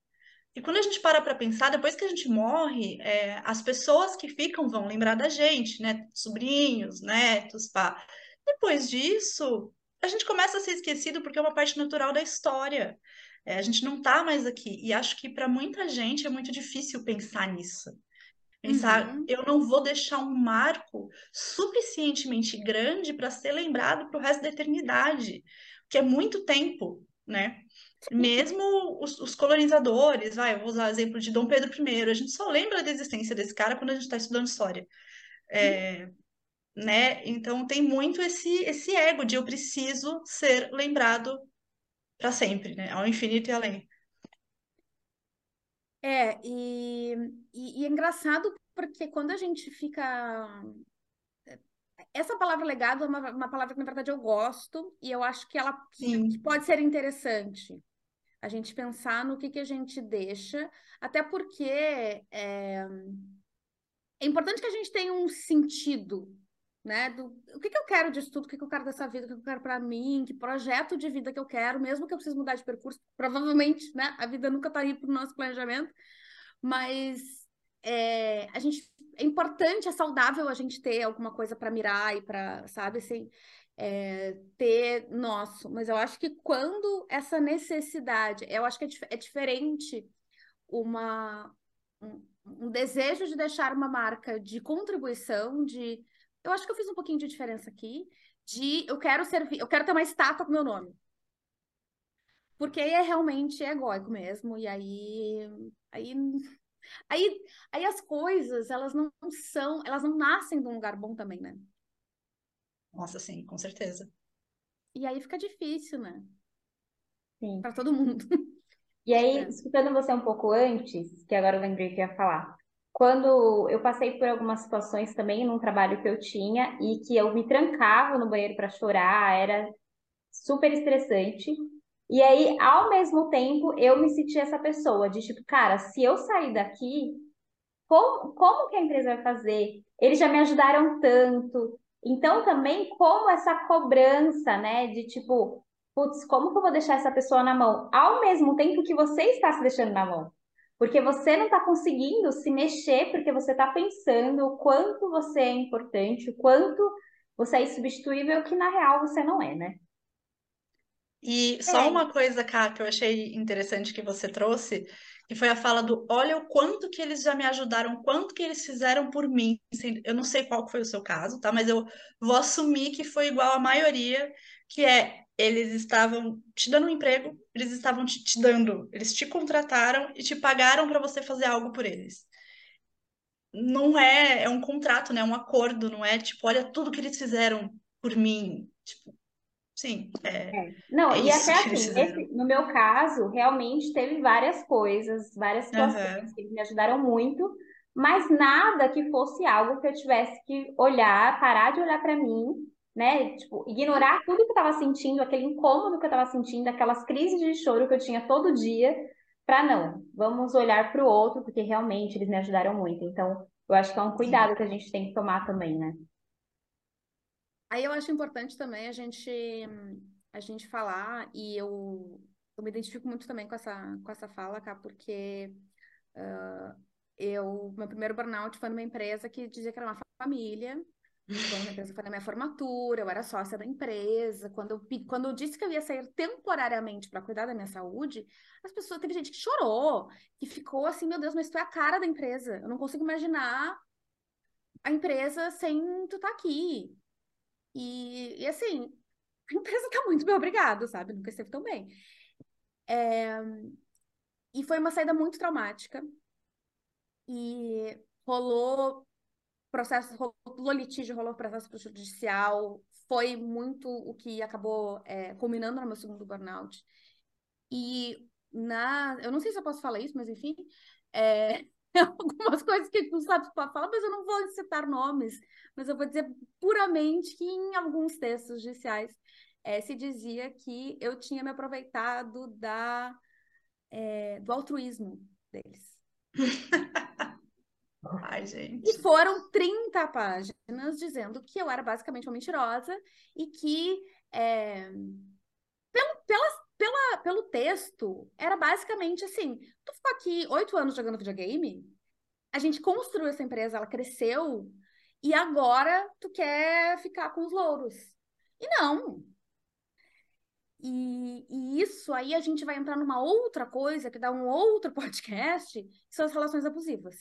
E quando a gente para para pensar, depois que a gente morre, é, as pessoas que ficam vão lembrar da gente, né? Sobrinhos, netos, pá. Depois disso, a gente começa a ser esquecido porque é uma parte natural da história. É, a gente não tá mais aqui. E acho que para muita gente é muito difícil pensar nisso. Pensar, Uhum. eu não vou deixar um marco suficientemente grande para ser lembrado para o resto da eternidade, que é muito tempo, né? Mesmo os, os colonizadores, vai, eu vou usar o exemplo de Dom Pedro I, a gente só lembra da existência desse cara quando a gente está estudando história. É, né? Então tem muito esse, esse ego de eu preciso ser lembrado para sempre, né? Ao infinito e além. É, e, e, e é engraçado porque quando a gente fica. Essa palavra legado é uma, uma palavra que, na verdade, eu gosto e eu acho que ela que pode ser interessante. A gente pensar no que, que a gente deixa, até porque é, é importante que a gente tenha um sentido, né? Do, o que, que eu quero disso tudo, o que, que eu quero dessa vida, o que eu quero para mim, que projeto de vida que eu quero, mesmo que eu precise mudar de percurso, provavelmente, né? A vida nunca aí para o nosso planejamento, mas é, a gente é importante, é saudável a gente ter alguma coisa para mirar e para, sabe, assim, é, ter nosso. Mas eu acho que quando essa necessidade, eu acho que é, é diferente uma um, um desejo de deixar uma marca de contribuição, de eu acho que eu fiz um pouquinho de diferença aqui, de eu quero servir, eu quero ter uma estátua com meu nome. Porque aí é realmente egóico mesmo, e aí, aí, aí, aí as coisas, elas não são, elas não nascem de um lugar bom também, né? nossa, sim, com certeza. E aí fica difícil, né? Sim. Para todo mundo. E aí, É. escutando você um pouco antes, que agora eu lembrei que ia falar, quando eu passei por algumas situações também num trabalho que eu tinha e que eu me trancava no banheiro para chorar, era super estressante. E aí, ao mesmo tempo, eu me senti essa pessoa de tipo, cara, se eu sair daqui, como, como que a empresa vai fazer? Eles já me ajudaram tanto. Então, também, como essa cobrança, né, de tipo, putz, como que eu vou deixar essa pessoa na mão? Ao mesmo tempo que você está se deixando na mão. Porque você não está conseguindo se mexer, porque você está pensando o quanto você é importante, o quanto você é insubstituível, que na real você não é, né? E só É. uma coisa, Cá, que eu achei interessante que você trouxe, que foi a fala do olha o quanto que eles já me ajudaram, quanto que eles fizeram por mim. Eu não sei qual foi o seu caso, tá? Mas eu vou assumir que foi igual à maioria, que é eles estavam te dando um emprego, eles estavam te, te dando, eles te contrataram e te pagaram para você fazer algo por eles. Não é, é um contrato, né? É um acordo, não é tipo, olha tudo que eles fizeram por mim. Tipo, sim, é, É. Não, é e até assim, esse- no meu caso, realmente teve várias coisas, várias situações Aham. que me ajudaram muito, mas nada que fosse algo que eu tivesse que olhar, parar de olhar para mim, né? Tipo, ignorar tudo que eu estava sentindo, aquele incômodo que eu estava sentindo, aquelas crises de choro que eu tinha todo dia, para não, vamos olhar para o outro, porque realmente eles me ajudaram muito. Então, eu acho que é um Sim. cuidado que a gente tem que tomar também, né? Aí eu acho importante também a gente a gente falar e eu, eu me identifico muito também com essa com essa fala, cá, porque ah, eu meu primeiro burnout foi numa empresa que dizia que era uma família. Foi uma empresa foi na minha formatura, eu era sócia da empresa. Quando eu, quando eu disse que eu ia sair temporariamente para cuidar da minha saúde, as pessoas, teve gente que chorou, que ficou assim, meu Deus, mas tu é a cara da empresa. Eu não consigo imaginar a empresa sem tu estar aqui. E, e assim, a empresa tá muito bem, obrigado, sabe? Nunca esteve tão bem. É, e foi uma saída muito traumática. E rolou processo, rolou litígio, rolou processo judicial. Foi muito o que acabou é, culminando no meu segundo burnout. E na, eu não sei se eu posso falar isso, mas enfim, é, algumas coisas que o Gustavo fala, mas eu não vou citar nomes, mas eu vou dizer puramente que em alguns textos judiciais é, se dizia que eu tinha me aproveitado da, é, do altruísmo deles. Ai, gente. E foram 30 páginas dizendo que eu era basicamente uma mentirosa e que é, pelo, pela, pela, pelo texto, era basicamente assim: tu ficou aqui oito anos jogando videogame, a gente construiu essa empresa, ela cresceu, e agora tu quer ficar com os louros. E não, e, e, isso aí a gente vai entrar numa outra coisa que dá um outro podcast, que são as relações abusivas.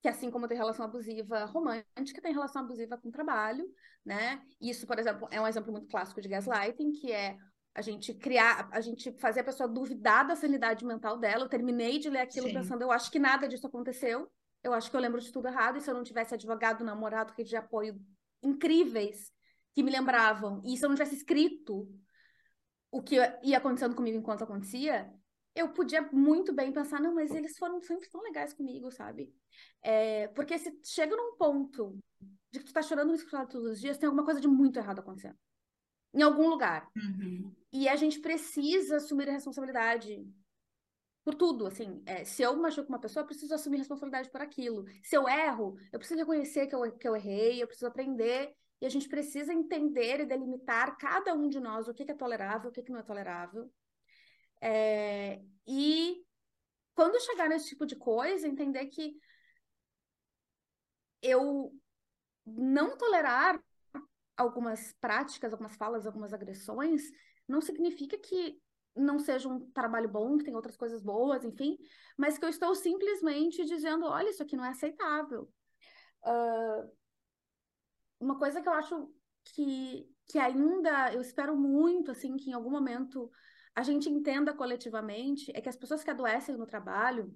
Que assim como tem relação abusiva romântica, tem relação abusiva com trabalho, né? Isso, por exemplo, é um exemplo muito clássico de gaslighting, que é a gente criar, a gente fazer a pessoa duvidar da sanidade mental dela. Eu terminei de ler aquilo Sim. pensando, eu acho que nada disso aconteceu. Eu acho que eu lembro de tudo errado. E se eu não tivesse advogado, namorado, rede de apoio incríveis que me lembravam, e se eu não tivesse escrito o que ia acontecendo comigo enquanto acontecia, eu podia muito bem pensar, não, mas eles foram sempre tão legais comigo, sabe? É, porque se chega num ponto de que tu tá chorando escritório todos os dias, tem alguma coisa de muito errado acontecendo. Em algum lugar. Uhum. E a gente precisa assumir a responsabilidade por tudo, assim. É, se eu machuco uma pessoa, eu preciso assumir responsabilidade por aquilo. Se eu erro, eu preciso reconhecer que eu, que eu errei, eu preciso aprender e a gente precisa entender e delimitar cada um de nós o que, é tolerável, o que, que não é tolerável. É, e quando chegar nesse tipo de coisa, entender que eu não tolerar algumas práticas, algumas falas, algumas agressões, não significa que não seja um trabalho bom, que tem outras coisas boas, enfim, mas que eu estou simplesmente dizendo, olha, isso aqui não é aceitável. Uh, uma coisa que eu acho que, que ainda eu espero muito, assim, que em algum momento a gente entenda coletivamente é que as pessoas que adoecem no trabalho,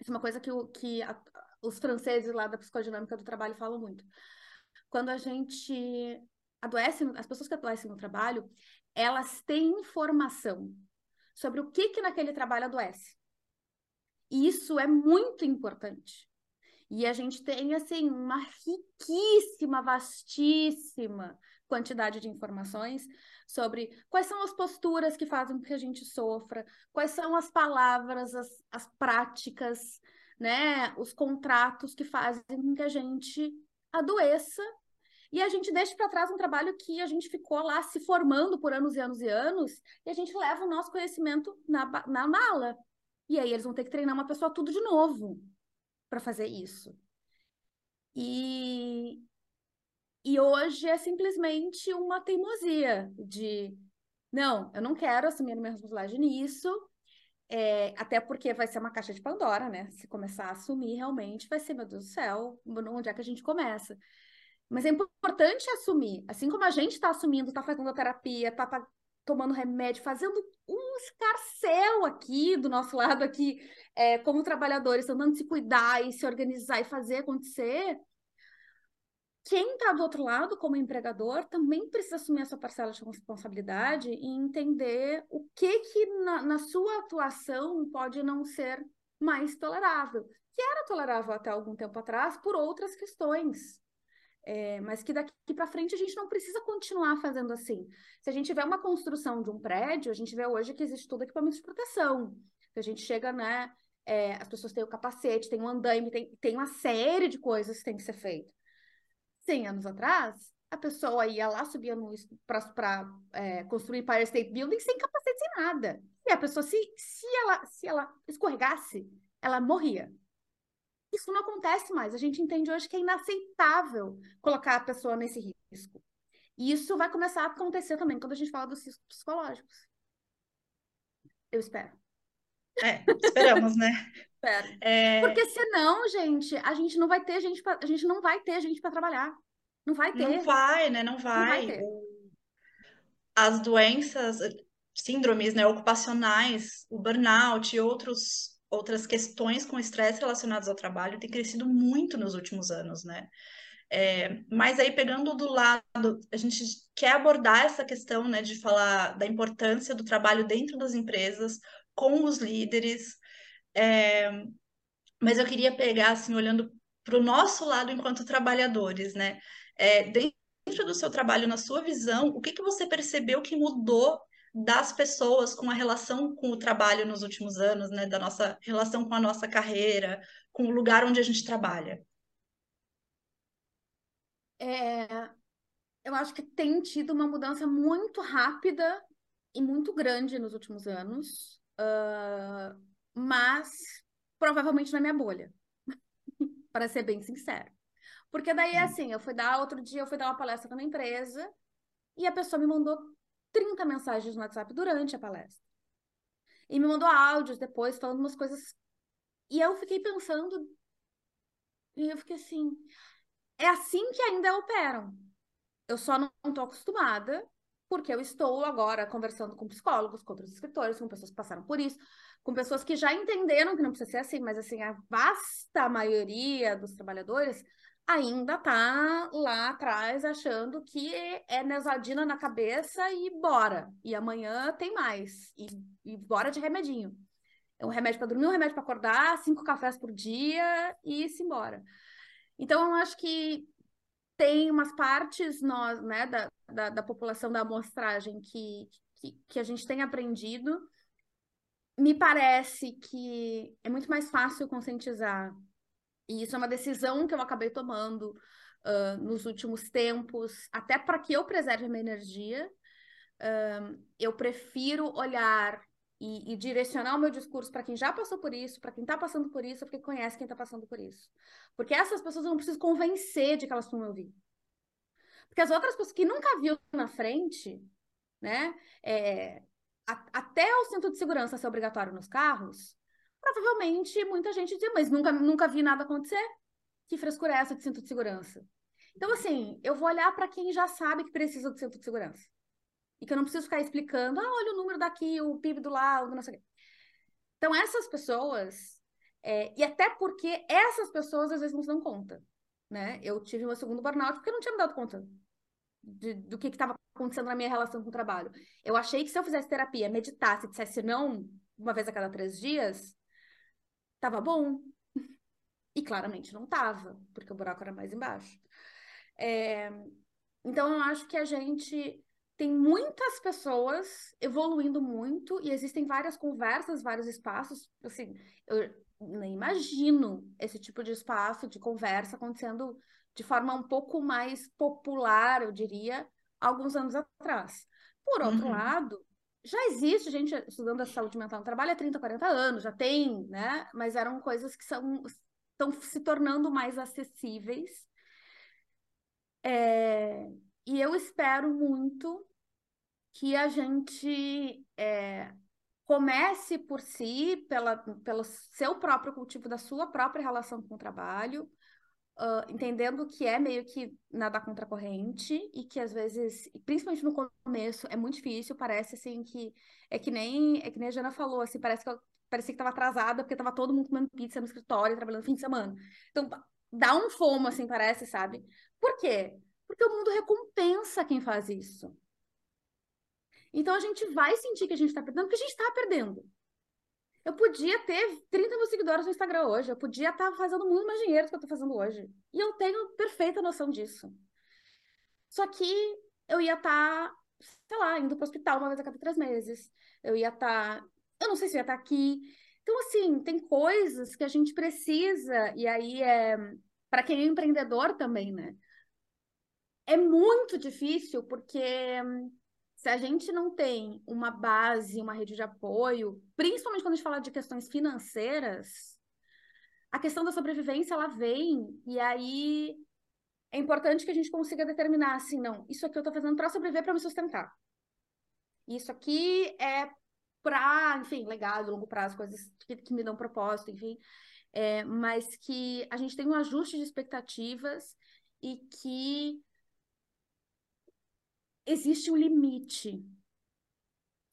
isso é uma coisa que, o, que a, os franceses lá da psicodinâmica do trabalho falam muito. Quando a gente adoece, as pessoas que adoecem no trabalho, elas têm informação sobre o que que naquele trabalho adoece. E isso é muito importante. E a gente tem, assim, uma riquíssima, vastíssima quantidade de informações sobre quais são as posturas que fazem com que a gente sofra, quais são as palavras, as, as práticas, né, os contratos que fazem com que a gente adoeça e a gente deixa para trás um trabalho que a gente ficou lá se formando por anos e anos e anos, e a gente leva o nosso conhecimento na, na mala. E aí eles vão ter que treinar uma pessoa tudo de novo para fazer isso. E, e hoje é simplesmente uma teimosia de não, eu não quero assumir minha responsabilidade nisso, é, até porque vai ser uma caixa de Pandora, né? Se começar a assumir realmente, vai ser, meu Deus do céu, onde é que a gente começa? Mas é importante assumir, assim como a gente está assumindo, está fazendo terapia, está tá tomando remédio, fazendo um escarcel aqui do nosso lado aqui, é, como trabalhadores, tentando se cuidar e se organizar e fazer acontecer. Quem está do outro lado, como empregador, também precisa assumir a sua parcela de responsabilidade e entender o que que na, na sua atuação pode não ser mais tolerável, que era tolerável até algum tempo atrás por outras questões. É, mas que daqui para frente a gente não precisa continuar fazendo assim. Se a gente tiver uma construção de um prédio, a gente vê hoje que existe todo equipamento de proteção. A gente chega, né? É, as pessoas têm o capacete, tem o andaime, tem, tem uma série de coisas que tem que ser feito. 100 anos atrás, a pessoa ia lá, subia para é, construir Empire State Building sem capacete, sem nada. E a pessoa, se, se, ela, se ela escorregasse, ela morria. Isso não acontece mais. A gente entende hoje que é inaceitável colocar a pessoa nesse risco. E isso vai começar a acontecer também quando a gente fala dos riscos psicológicos. Eu espero. É, esperamos, né? É... Porque senão, gente, a gente não vai ter gente pra... a gente não vai ter gente para trabalhar. Não vai ter. Não vai, né? Não vai. Não vai As doenças, síndromes, né, ocupacionais, o burnout e outros outras questões com estresse relacionados ao trabalho têm crescido muito nos últimos anos, né? É, mas aí, pegando do lado, a gente quer abordar essa questão, né, de falar da importância do trabalho dentro das empresas, com os líderes, é, mas eu queria pegar, assim, olhando para o nosso lado enquanto trabalhadores, né? É, dentro do seu trabalho, na sua visão, o que, que você percebeu que mudou das pessoas com a relação com o trabalho nos últimos anos, né? Da nossa relação com a nossa carreira, com o lugar onde a gente trabalha? É, eu acho que tem tido uma mudança muito rápida e muito grande nos últimos anos, uh, mas provavelmente na minha bolha, para ser bem sincero. Porque daí, assim, eu fui dar, outro dia eu fui dar uma palestra numa empresa e a pessoa me mandou 30 mensagens no WhatsApp durante a palestra. E me mandou áudios depois falando umas coisas. E eu fiquei pensando, e eu fiquei assim, é assim que ainda operam. Eu só não estou acostumada, porque eu estou agora conversando com psicólogos, com outros escritores, com pessoas que passaram por isso, com pessoas que já entenderam que não precisa ser assim, mas assim, a vasta maioria dos trabalhadores ainda tá lá atrás achando que é nesadina na cabeça e bora. E amanhã tem mais. E, e bora de remedinho. É um remédio para dormir, um remédio para acordar, cinco cafés por dia e se embora. Então, eu acho que tem umas partes nós, né, da, da, da população da amostragem que, que, que, a gente tem aprendido. Me parece que é muito mais fácil conscientizar. E isso é uma decisão que eu acabei tomando uh, nos últimos tempos, até para que eu preserve a minha energia. Uh, eu prefiro olhar e, e, direcionar o meu discurso para quem já passou por isso, para quem está passando por isso, porque conhece quem está passando por isso. Porque essas pessoas eu não preciso convencer de que elas vão me ouvir. Porque as outras pessoas que nunca viu na frente, né, é, a, até o cinto de segurança ser obrigatório nos carros, provavelmente muita gente diz, mas nunca, nunca vi nada acontecer. Que frescura é essa de cinto de segurança? Então, assim, eu vou olhar para quem já sabe que precisa de cinto de segurança. E que eu não preciso ficar explicando, ah, olha o número daqui, o PIB do lado, não sei o quê. Então, essas pessoas, é, e até porque essas pessoas às vezes não se dão conta, né? Eu tive meu segundo burnout porque eu não tinha me dado conta de, do que estava acontecendo na minha relação com o trabalho. Eu achei que se eu fizesse terapia, meditasse, dissesse não uma vez a cada três dias, tava bom. E claramente não tava, porque o buraco era mais embaixo. É, então, eu acho que a gente tem muitas pessoas evoluindo muito e existem várias conversas, vários espaços. Assim, eu nem imagino esse tipo de espaço de conversa acontecendo de forma um pouco mais popular, eu diria, alguns anos atrás. Por outro uhum. lado, já existe gente estudando a saúde mental no trabalho há 30, 40 anos, já tem, né? Mas eram coisas que são, estão se tornando mais acessíveis. É, e eu espero muito que a gente é, comece por si, pela, pelo seu próprio cultivo da sua própria relação com o trabalho, uh, entendendo que é meio que nada contra a corrente e que às vezes, principalmente no começo, é muito difícil, parece assim que é que nem é que nem a Jana falou, assim, parece que eu, parecia que estava atrasada porque estava todo mundo comendo pizza no escritório, trabalhando fim de semana. Então, dá um fomo assim, parece, sabe? Por quê? Porque o mundo recompensa quem faz isso. Então a gente vai sentir que a gente está perdendo, porque a gente está perdendo. Eu podia ter 30 mil seguidores no Instagram hoje, eu podia estar tá fazendo muito mais dinheiro do que eu estou fazendo hoje. E eu tenho perfeita noção disso. Só que eu ia estar, tá, sei lá, indo para o hospital uma vez a cada três meses. Eu ia estar. Tá, eu não sei se eu ia estar aqui. Então, assim, tem coisas que a gente precisa, e aí é. Para quem é empreendedor também, né? É muito difícil, porque se a gente não tem uma base, uma rede de apoio, principalmente quando a gente fala de questões financeiras, a questão da sobrevivência ela vem e aí é importante que a gente consiga determinar assim, não, isso aqui eu estou fazendo para sobreviver, para me sustentar. Isso aqui é para, enfim, legado, longo prazo, coisas que, que me dão propósito, enfim, é, mas que a gente tem um ajuste de expectativas e que existe um limite.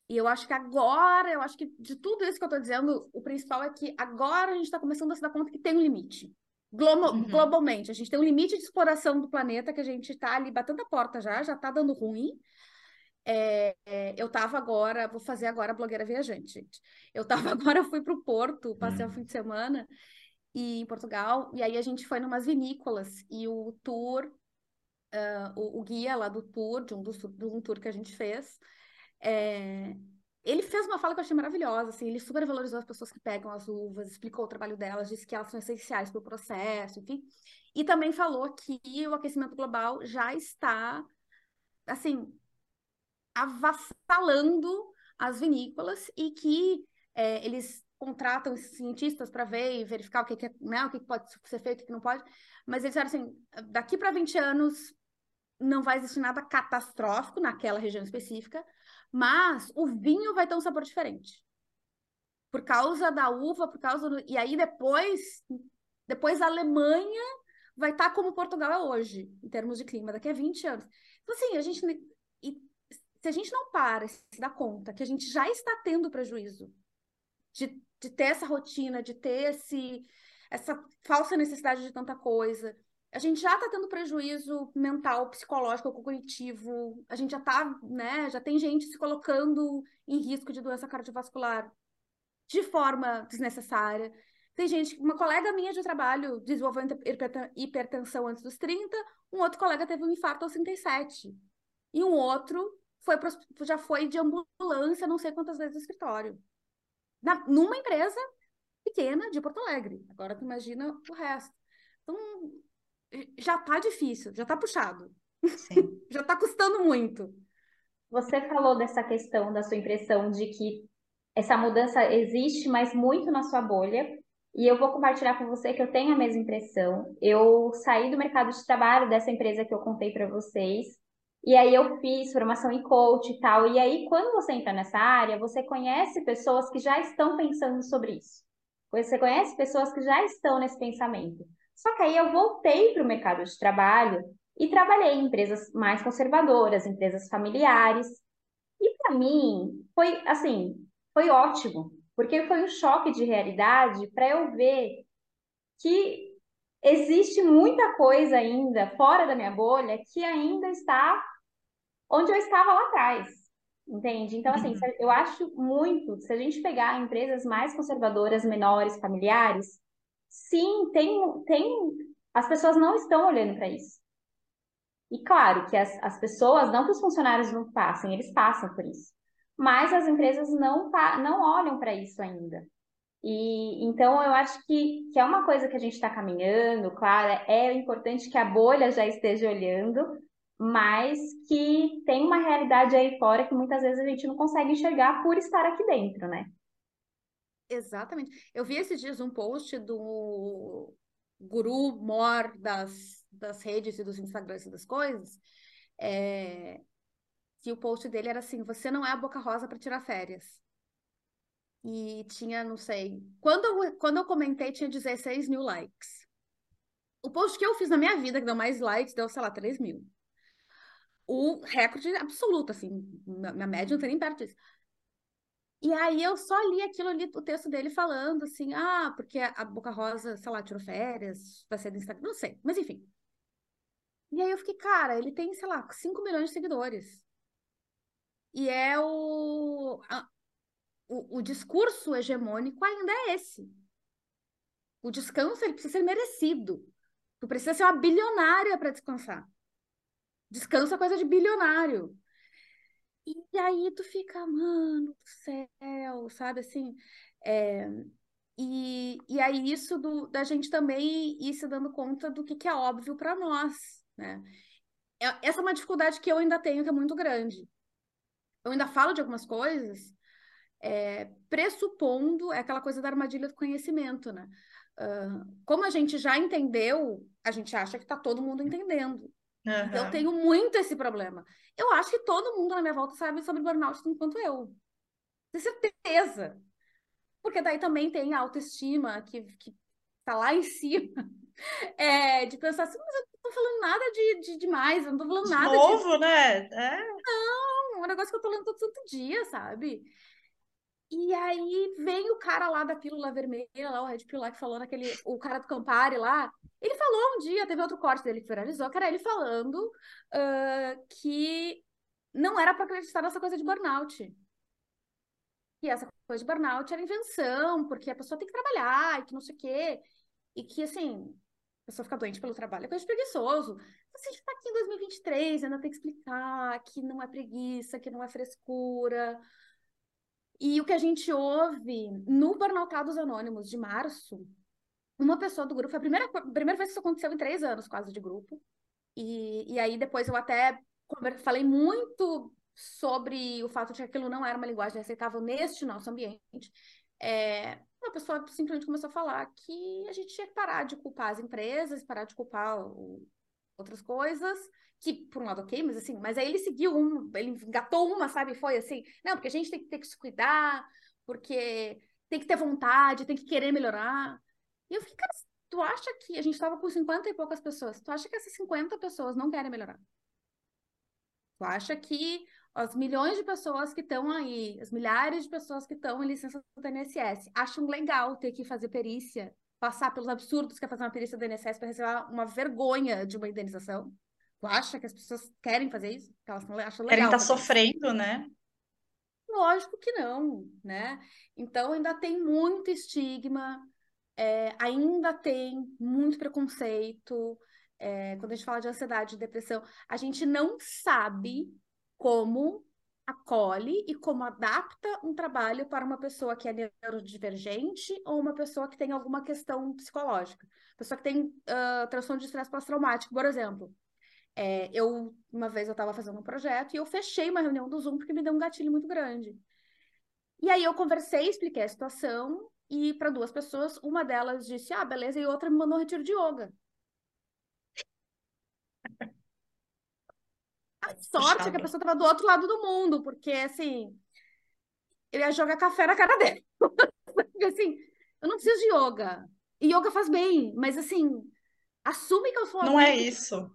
E eu acho que agora, eu acho que de tudo isso que eu estou dizendo, o principal é que agora a gente está começando a se dar conta que tem um limite. Uhum. Globalmente, a gente tem um limite de exploração do planeta que a gente está ali batendo a porta já, já está dando ruim. É, é, eu estava agora, vou fazer agora a blogueira viajante, gente. Eu estava agora, fui para o Porto, passei uhum. o fim de semana, e em Portugal, e aí a gente foi numas vinícolas, e o tour, uh, o, o, guia lá do tour, de um, do, de um tour que a gente fez, é, ele fez uma fala que eu achei maravilhosa, assim, ele super valorizou as pessoas que pegam as uvas, explicou o trabalho delas, disse que elas são essenciais para o processo, enfim. E também falou que o aquecimento global já está, assim, avassalando as vinícolas e que é, eles contratam cientistas para ver e verificar o que, que, é, né, o que pode ser feito o que não pode, mas eles disseram assim, daqui para 20 anos não vai existir nada catastrófico naquela região específica, mas o vinho vai ter um sabor diferente. Por causa da uva, por causa do... E aí depois, depois a Alemanha vai estar tá como Portugal é hoje, em termos de clima, daqui a 20 anos. Então, assim, a gente... E se a gente não para, se dá conta que a gente já está tendo prejuízo de, de ter essa rotina, de ter esse, essa falsa necessidade de tanta coisa, a gente já está tendo prejuízo mental, psicológico, cognitivo, a gente já tá, né, já tem gente se colocando em risco de doença cardiovascular de forma desnecessária. Tem gente, uma colega minha de trabalho desenvolveu hipertensão antes dos 30, um outro colega teve um infarto aos 37. E um outro foi já foi de ambulância não sei quantas vezes no escritório. Na, numa empresa pequena de Porto Alegre. Agora tu imagina o resto. Então, já tá difícil, já tá puxado. já tá custando muito. Você falou dessa questão da sua impressão de que essa mudança existe, mas muito na sua bolha. E eu vou compartilhar com você que eu tenho a mesma impressão. Eu saí do mercado de trabalho dessa empresa que eu contei para vocês. E aí eu fiz formação em coach e tal. E aí, quando você entra nessa área, você conhece pessoas que já estão pensando sobre isso. Você conhece pessoas que já estão nesse pensamento. Só que aí eu voltei para o mercado de trabalho e trabalhei em empresas mais conservadoras, empresas familiares. E para mim foi assim, foi ótimo, porque foi um choque de realidade para eu ver que existe muita coisa ainda fora da minha bolha que ainda está onde eu estava lá atrás. Entende? Então, assim, uhum. eu acho muito, se a gente pegar empresas mais conservadoras, menores, familiares, Sim, tem, tem. As pessoas não estão olhando para isso. E claro que as, as pessoas, não que os funcionários não passem, eles passam por isso. Mas as empresas não, não olham para isso ainda. E então eu acho que, que é uma coisa que a gente está caminhando, claro, é importante que a bolha já esteja olhando, mas que tem uma realidade aí fora que muitas vezes a gente não consegue enxergar por estar aqui dentro, né? Exatamente. Eu vi esses dias um post do guru mor das, das redes e dos Instagrams e das coisas, é, o post dele era assim: você não é a boca rosa para tirar férias. E tinha, não sei. Quando eu, quando eu comentei, tinha 16 mil likes. O post que eu fiz na minha vida, que deu mais likes, deu, sei lá, 3 mil. O recorde absoluto, assim, minha média não tem nem perto disso. E aí eu só li aquilo ali, o texto dele falando assim, ah, porque a Boca Rosa, sei lá, tirou férias, vai ser do Instagram, não sei, mas enfim. E aí eu fiquei, cara, ele tem, sei lá, 5 milhões de seguidores. E é o, a, o, o discurso hegemônico ainda é esse. O descanso, ele precisa ser merecido. Tu precisa ser uma bilionária para descansar. Descanso é coisa de bilionário. E aí tu fica, mano do céu, sabe assim? É, e, e aí isso do, da gente também ir se dando conta do que, que é óbvio para nós, né? É, essa é uma dificuldade que eu ainda tenho, que é muito grande. Eu ainda falo de algumas coisas, é, pressupondo é aquela coisa da armadilha do conhecimento, né? Uh, como a gente já entendeu, a gente acha que está todo mundo entendendo. Uhum. Eu tenho muito esse problema. Eu acho que todo mundo na minha volta sabe sobre burnout tanto quanto eu. Tenho certeza. Porque daí também tem a autoestima que, que tá lá em cima. É, de pensar assim, mas eu não tô falando nada de, de demais, eu não tô falando de nada novo, de... né? É. Não, é um negócio que eu tô lendo todo santo dia, sabe? E aí vem o cara lá da pílula vermelha, lá, o Red Pill lá, que falou naquele. O cara do Campari lá. Ele falou um dia, teve outro corte dele que viralizou, que era ele falando uh, que não era para acreditar nessa coisa de burnout. E essa coisa de burnout era invenção, porque a pessoa tem que trabalhar e que não sei o quê. e que, assim, a pessoa fica doente pelo trabalho, é coisa de preguiçoso. Você está aqui em 2023, ainda tem que explicar que não é preguiça, que não é frescura. E o que a gente ouve no Burnoutados Anônimos de março, uma pessoa do grupo, foi a primeira, a primeira vez que isso aconteceu em três anos quase de grupo. E, e aí depois eu até falei muito sobre o fato de que aquilo não era uma linguagem aceitável neste nosso ambiente. É, uma pessoa simplesmente começou a falar que a gente tinha que parar de culpar as empresas, parar de culpar o, outras coisas, que por um lado ok, mas assim, mas aí ele seguiu um, ele engatou uma, sabe? Foi assim, não, porque a gente tem que ter que se cuidar, porque tem que ter vontade, tem que querer melhorar. E eu fiquei, tu acha que a gente estava com 50 e poucas pessoas, tu acha que essas 50 pessoas não querem melhorar? Tu acha que as milhões de pessoas que estão aí, as milhares de pessoas que estão em licença do INSS, acham legal ter que fazer perícia, passar pelos absurdos que é fazer uma perícia do INSS para receber uma vergonha de uma indenização? Tu acha que as pessoas querem fazer isso? Que elas acham legal. Querem estar tá sofrendo, isso? né? Lógico que não, né? Então ainda tem muito estigma, é, ainda tem muito preconceito. É, quando a gente fala de ansiedade e depressão, a gente não sabe como acolhe e como adapta um trabalho para uma pessoa que é neurodivergente ou uma pessoa que tem alguma questão psicológica. Pessoa que tem uh, transtorno de estresse pós-traumático, por exemplo. É, eu, uma vez eu estava fazendo um projeto e eu fechei uma reunião do Zoom porque me deu um gatilho muito grande. E aí eu conversei, expliquei a situação e para duas pessoas, uma delas disse, ah, beleza, e outra me mandou um retiro de yoga. A sorte é que a pessoa estava do outro lado do mundo, porque assim, eu ia jogar café na cara dele. porque assim, eu não preciso de yoga. E yoga faz bem, mas assim, assume que eu sou Não é isso.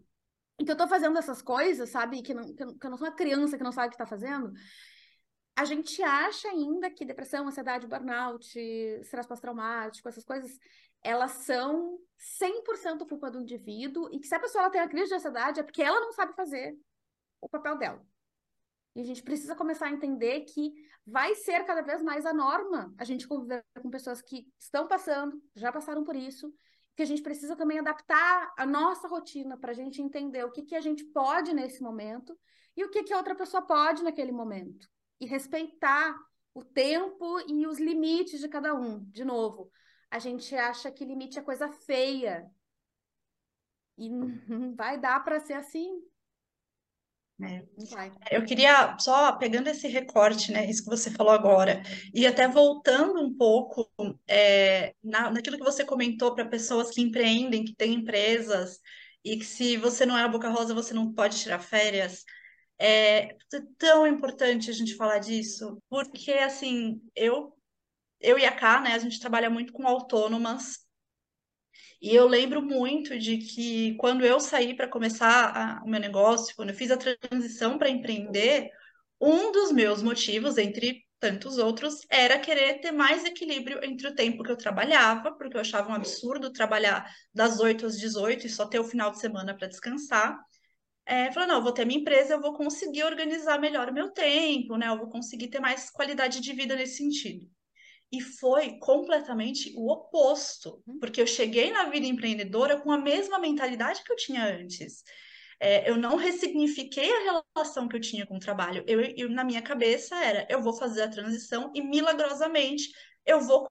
E que eu tô fazendo essas coisas, sabe? Que, não, que, eu, que eu não sou uma criança que não sabe o que tá fazendo. A gente acha ainda que depressão, ansiedade, burnout, estresse pós-traumático, essas coisas, elas são 100% culpa do indivíduo e que se a pessoa ela tem a crise de ansiedade é porque ela não sabe fazer o papel dela. E a gente precisa começar a entender que vai ser cada vez mais a norma a gente conviver com pessoas que estão passando, já passaram por isso, que a gente precisa também adaptar a nossa rotina para a gente entender o que, que a gente pode nesse momento e o que, que a outra pessoa pode naquele momento. E respeitar o tempo e os limites de cada um. De novo, a gente acha que limite é coisa feia. E vai dar para ser assim. É. Eu queria, só pegando esse recorte, né, isso que você falou agora, e até voltando um pouco é, na, naquilo que você comentou para pessoas que empreendem, que têm empresas, e que se você não é a Boca Rosa, você não pode tirar férias. É, é tão importante a gente falar disso, porque, assim, eu, eu e a Ká, né, a gente trabalha muito com autônomas, e eu lembro muito de que quando eu saí para começar a, o meu negócio, quando eu fiz a transição para empreender, um dos meus motivos, entre tantos outros, era querer ter mais equilíbrio entre o tempo que eu trabalhava, porque eu achava um absurdo trabalhar das 8 às 18 e só ter o final de semana para descansar. É, falei, não, vou ter minha empresa, eu vou conseguir organizar melhor o meu tempo, né? Eu vou conseguir ter mais qualidade de vida nesse sentido. E foi completamente o oposto, uhum. porque eu cheguei na vida empreendedora com a mesma mentalidade que eu tinha antes. É, eu não ressignifiquei a relação que eu tinha com o trabalho. Eu, eu, na minha cabeça era, eu vou fazer a transição e milagrosamente eu vou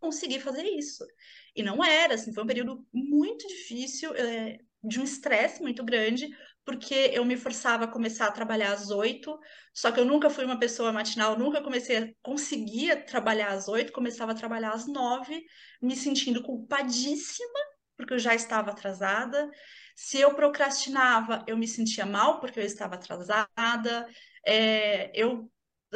conseguir fazer isso. E não era, assim, foi um período muito difícil, é, de um estresse muito grande, porque eu me forçava a começar a trabalhar às oito, só que eu nunca fui uma pessoa matinal, nunca comecei a conseguia trabalhar às oito, começava a trabalhar às nove, me sentindo culpadíssima, porque eu já estava atrasada. Se eu procrastinava, eu me sentia mal porque eu estava atrasada. É, eu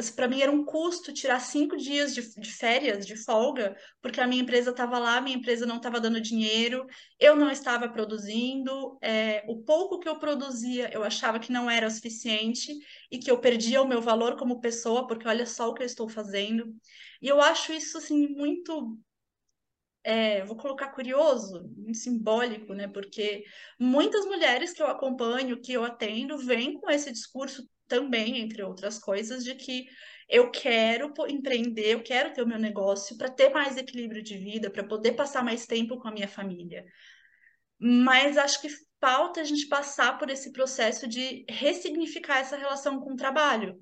para mim era um custo tirar cinco dias de, de férias, de folga, porque a minha empresa estava lá, a minha empresa não estava dando dinheiro, eu não estava produzindo, é, o pouco que eu produzia eu achava que não era o suficiente e que eu perdia o meu valor como pessoa, porque olha só o que eu estou fazendo. E eu acho isso assim muito é, vou colocar curioso, simbólico, né? Porque muitas mulheres que eu acompanho, que eu atendo, vêm com esse discurso também, entre outras coisas, de que Eu quero empreender, eu quero ter o meu negócio para ter mais equilíbrio de vida, para poder passar mais tempo com a minha família. Mas acho que falta a gente passar por esse processo de ressignificar essa relação com o trabalho.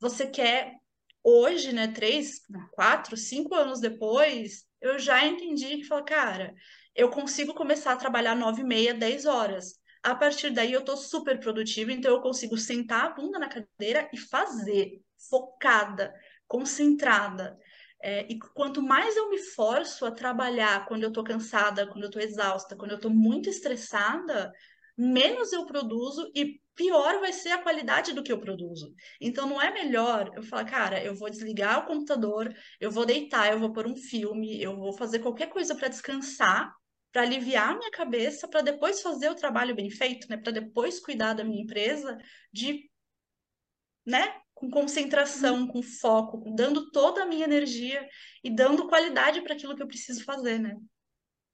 Você quer hoje, né, três, quatro, cinco anos depois, eu já entendi que fala, cara, eu consigo começar a trabalhar nove e meia, dez horas. A partir daí eu tô super produtiva, então eu consigo sentar a bunda na cadeira e fazer, focada, concentrada. É, e quanto mais eu me forço a trabalhar quando eu tô cansada, quando eu tô exausta, quando eu tô muito estressada, menos eu produzo e pior vai ser a qualidade do que eu produzo. Então não é melhor eu falar, cara, eu vou desligar o computador, eu vou deitar, eu vou pôr um filme, eu vou fazer qualquer coisa para descansar, para aliviar a minha cabeça, para depois fazer o trabalho bem feito, né? Para depois cuidar da minha empresa de né, com concentração, com foco, dando toda a minha energia e dando qualidade para aquilo que eu preciso fazer, né?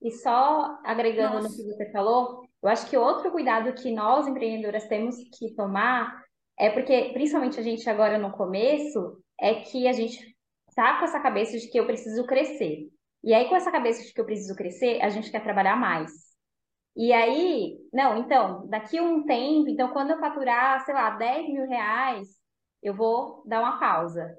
E só agregando Nossa. no que você falou, eu acho que outro cuidado que nós empreendedoras temos que tomar é porque, principalmente a gente agora no começo, é que a gente tá com essa cabeça de que eu preciso crescer. E aí, com essa cabeça de que eu preciso crescer, a gente quer trabalhar mais. E aí, não, então, daqui um tempo, então quando eu faturar, sei lá, 10 mil reais, eu vou dar uma pausa.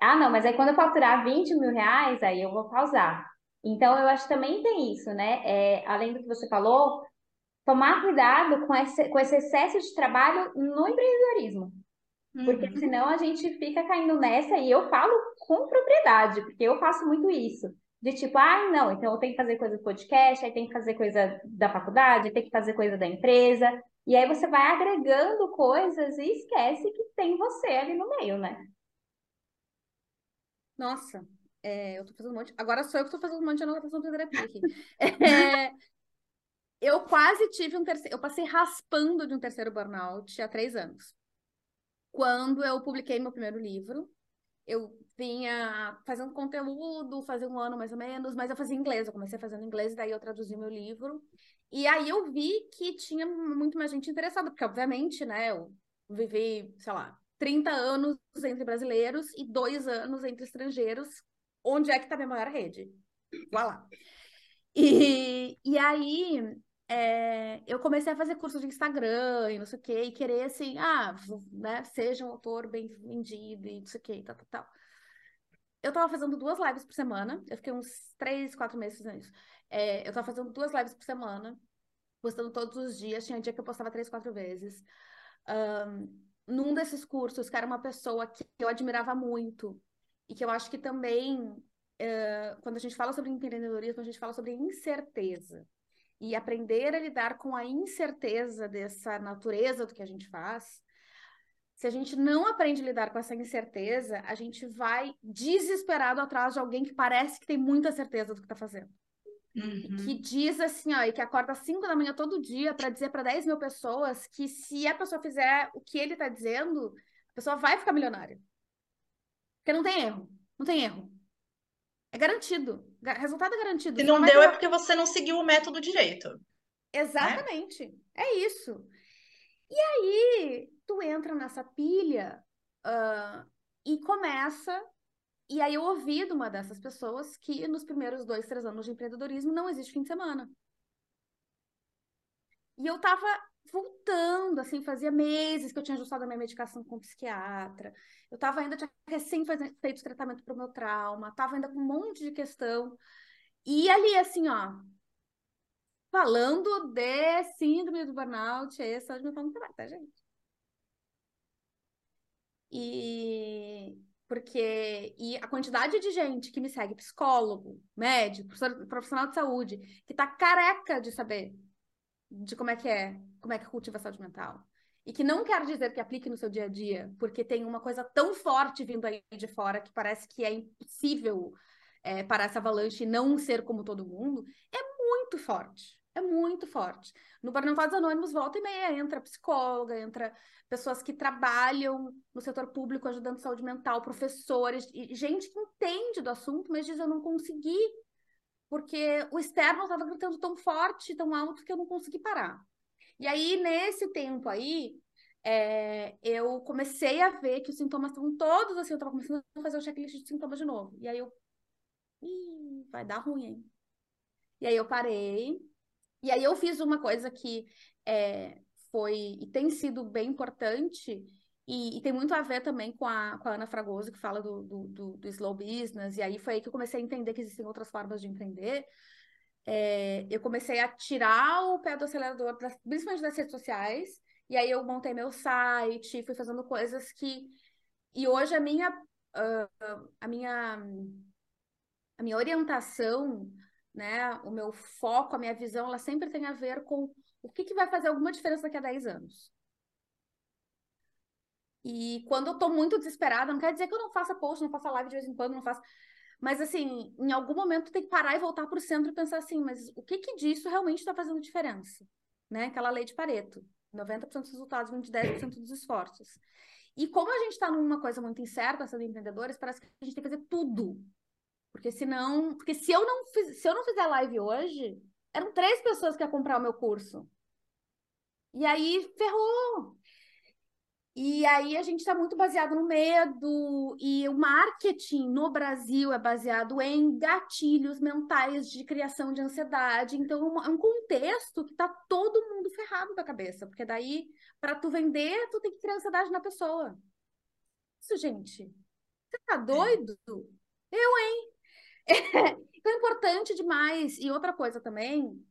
Ah, não, mas aí quando eu faturar 20 mil reais, aí eu vou pausar. Então, eu acho que também tem isso, né? É, além do que você falou, tomar cuidado com esse, com esse excesso de trabalho no empreendedorismo. Porque uhum. senão a gente fica caindo nessa, e eu falo com propriedade, porque eu faço muito isso. De tipo, ah, não, então eu tenho que fazer coisa do podcast, aí tem que fazer coisa da faculdade, tem que fazer coisa da empresa. E aí você vai agregando coisas e esquece que tem você ali no meio, né? Nossa, é, eu tô fazendo um monte. Agora sou eu que tô fazendo um monte de anotação de terapia aqui. É, eu quase tive um terceiro. Eu passei raspando de um terceiro burnout há três anos. Quando eu publiquei meu primeiro livro, eu vinha fazendo conteúdo, fazia um ano mais ou menos, mas eu fazia inglês. Eu comecei fazendo inglês, daí eu traduzi meu livro. E aí eu vi que tinha muito mais gente interessada, porque obviamente, né, eu vivi, sei lá, 30 anos entre brasileiros e dois anos entre estrangeiros. Onde é que tá minha maior rede? Vá lá. E, e aí é, eu comecei a fazer curso de Instagram e não sei o quê, e querer assim, ah, né, seja um autor bem vendido e não sei o quê, tal, tal, tal. Eu tava fazendo duas lives por semana, eu fiquei uns três, quatro meses fazendo isso. É, eu tava fazendo duas lives por semana, postando todos os dias. Tinha dia que eu postava três, quatro vezes. Um, num desses cursos, que era uma pessoa que eu admirava muito e que eu acho que também, uh, quando a gente fala sobre empreendedorismo, a gente fala sobre incerteza. E aprender a lidar com a incerteza dessa natureza do que a gente faz. Se a gente não aprende a lidar com essa incerteza, a gente vai desesperado atrás de alguém que parece que tem muita certeza do que está fazendo. Uhum. Que diz assim, ó, e que acorda às 5 da manhã todo dia para dizer para 10 mil pessoas que se a pessoa fizer o que ele está dizendo, a pessoa vai ficar milionária. Porque não tem erro. Não tem erro. É garantido. Resultado é garantido. Se não, não deu é porque você não seguiu o método direito. Né? Exatamente. Né? É isso. E aí, tu entra nessa pilha uh, e começa e aí eu ouvi de uma dessas pessoas que nos primeiros dois, três anos de empreendedorismo não existe fim de semana. E eu tava voltando, assim, fazia meses que eu tinha ajustado a minha medicação com o psiquiatra. Eu tava ainda, tinha recém feito tratamento para o meu trauma, tava ainda com um monte de questão. E ali, assim, ó, falando de síndrome do burnout, essa é me falando trabalho, tá, gente? E porque e a quantidade de gente que me segue, psicólogo, médico, profissional de saúde, que tá careca de saber de como é que é, como é que cultiva a saúde mental. E que não quer dizer que aplique no seu dia a dia, porque tem uma coisa tão forte vindo aí de fora que parece que é impossível é, parar essa avalanche e não ser como todo mundo, é muito forte. É muito forte. No Burnout Anônimos, volta e meia, entra psicóloga, entra pessoas que trabalham no setor público ajudando saúde mental, professores, gente que entende do assunto, mas diz eu não consegui, porque o externo estava gritando tão forte, tão alto, que eu não consegui parar. E aí, nesse tempo aí, é, eu comecei a ver que os sintomas estavam todos assim, eu estava começando a fazer o checklist de sintomas de novo. E aí eu, Ih, vai dar ruim, hein? E aí eu parei, e aí eu fiz uma coisa que é, foi e tem sido bem importante, e, e, tem muito a ver também com a, com a Ana Fragoso, que fala do, do, do, do, slow business, e aí foi aí que eu comecei a entender que existem outras formas de empreender. É, eu comecei a tirar o pé do acelerador, principalmente das redes sociais, e aí eu montei meu site, fui fazendo coisas que. E hoje a minha, uh, a minha, a minha orientação, né, o meu foco, a minha visão, ela sempre tem a ver com o que, que vai fazer alguma diferença daqui a 10 anos. E quando eu tô muito desesperada, não quer dizer que eu não faça post, não faça live de vez em quando, não faça. Mas, assim, em algum momento tem que parar e voltar para o centro e pensar assim, mas o que que disso realmente está fazendo diferença? Né? Aquela lei de Pareto. 90% dos resultados vêm de 10% dos esforços. E como a gente está numa coisa muito incerta, sendo empreendedores, parece que a gente tem que fazer tudo. Porque senão, porque se eu não fiz, se eu não fizer live hoje, eram três pessoas que iam comprar o meu curso. E aí ferrou. E aí a gente está muito baseado no medo, e o marketing no Brasil é baseado em gatilhos mentais de criação de ansiedade. Então, é um é contexto que está todo mundo ferrado da cabeça, porque daí, para tu vender, tu tem que criar ansiedade na pessoa. Isso, gente. Você tá doido? É. Eu, hein? então é importante demais. E outra coisa também,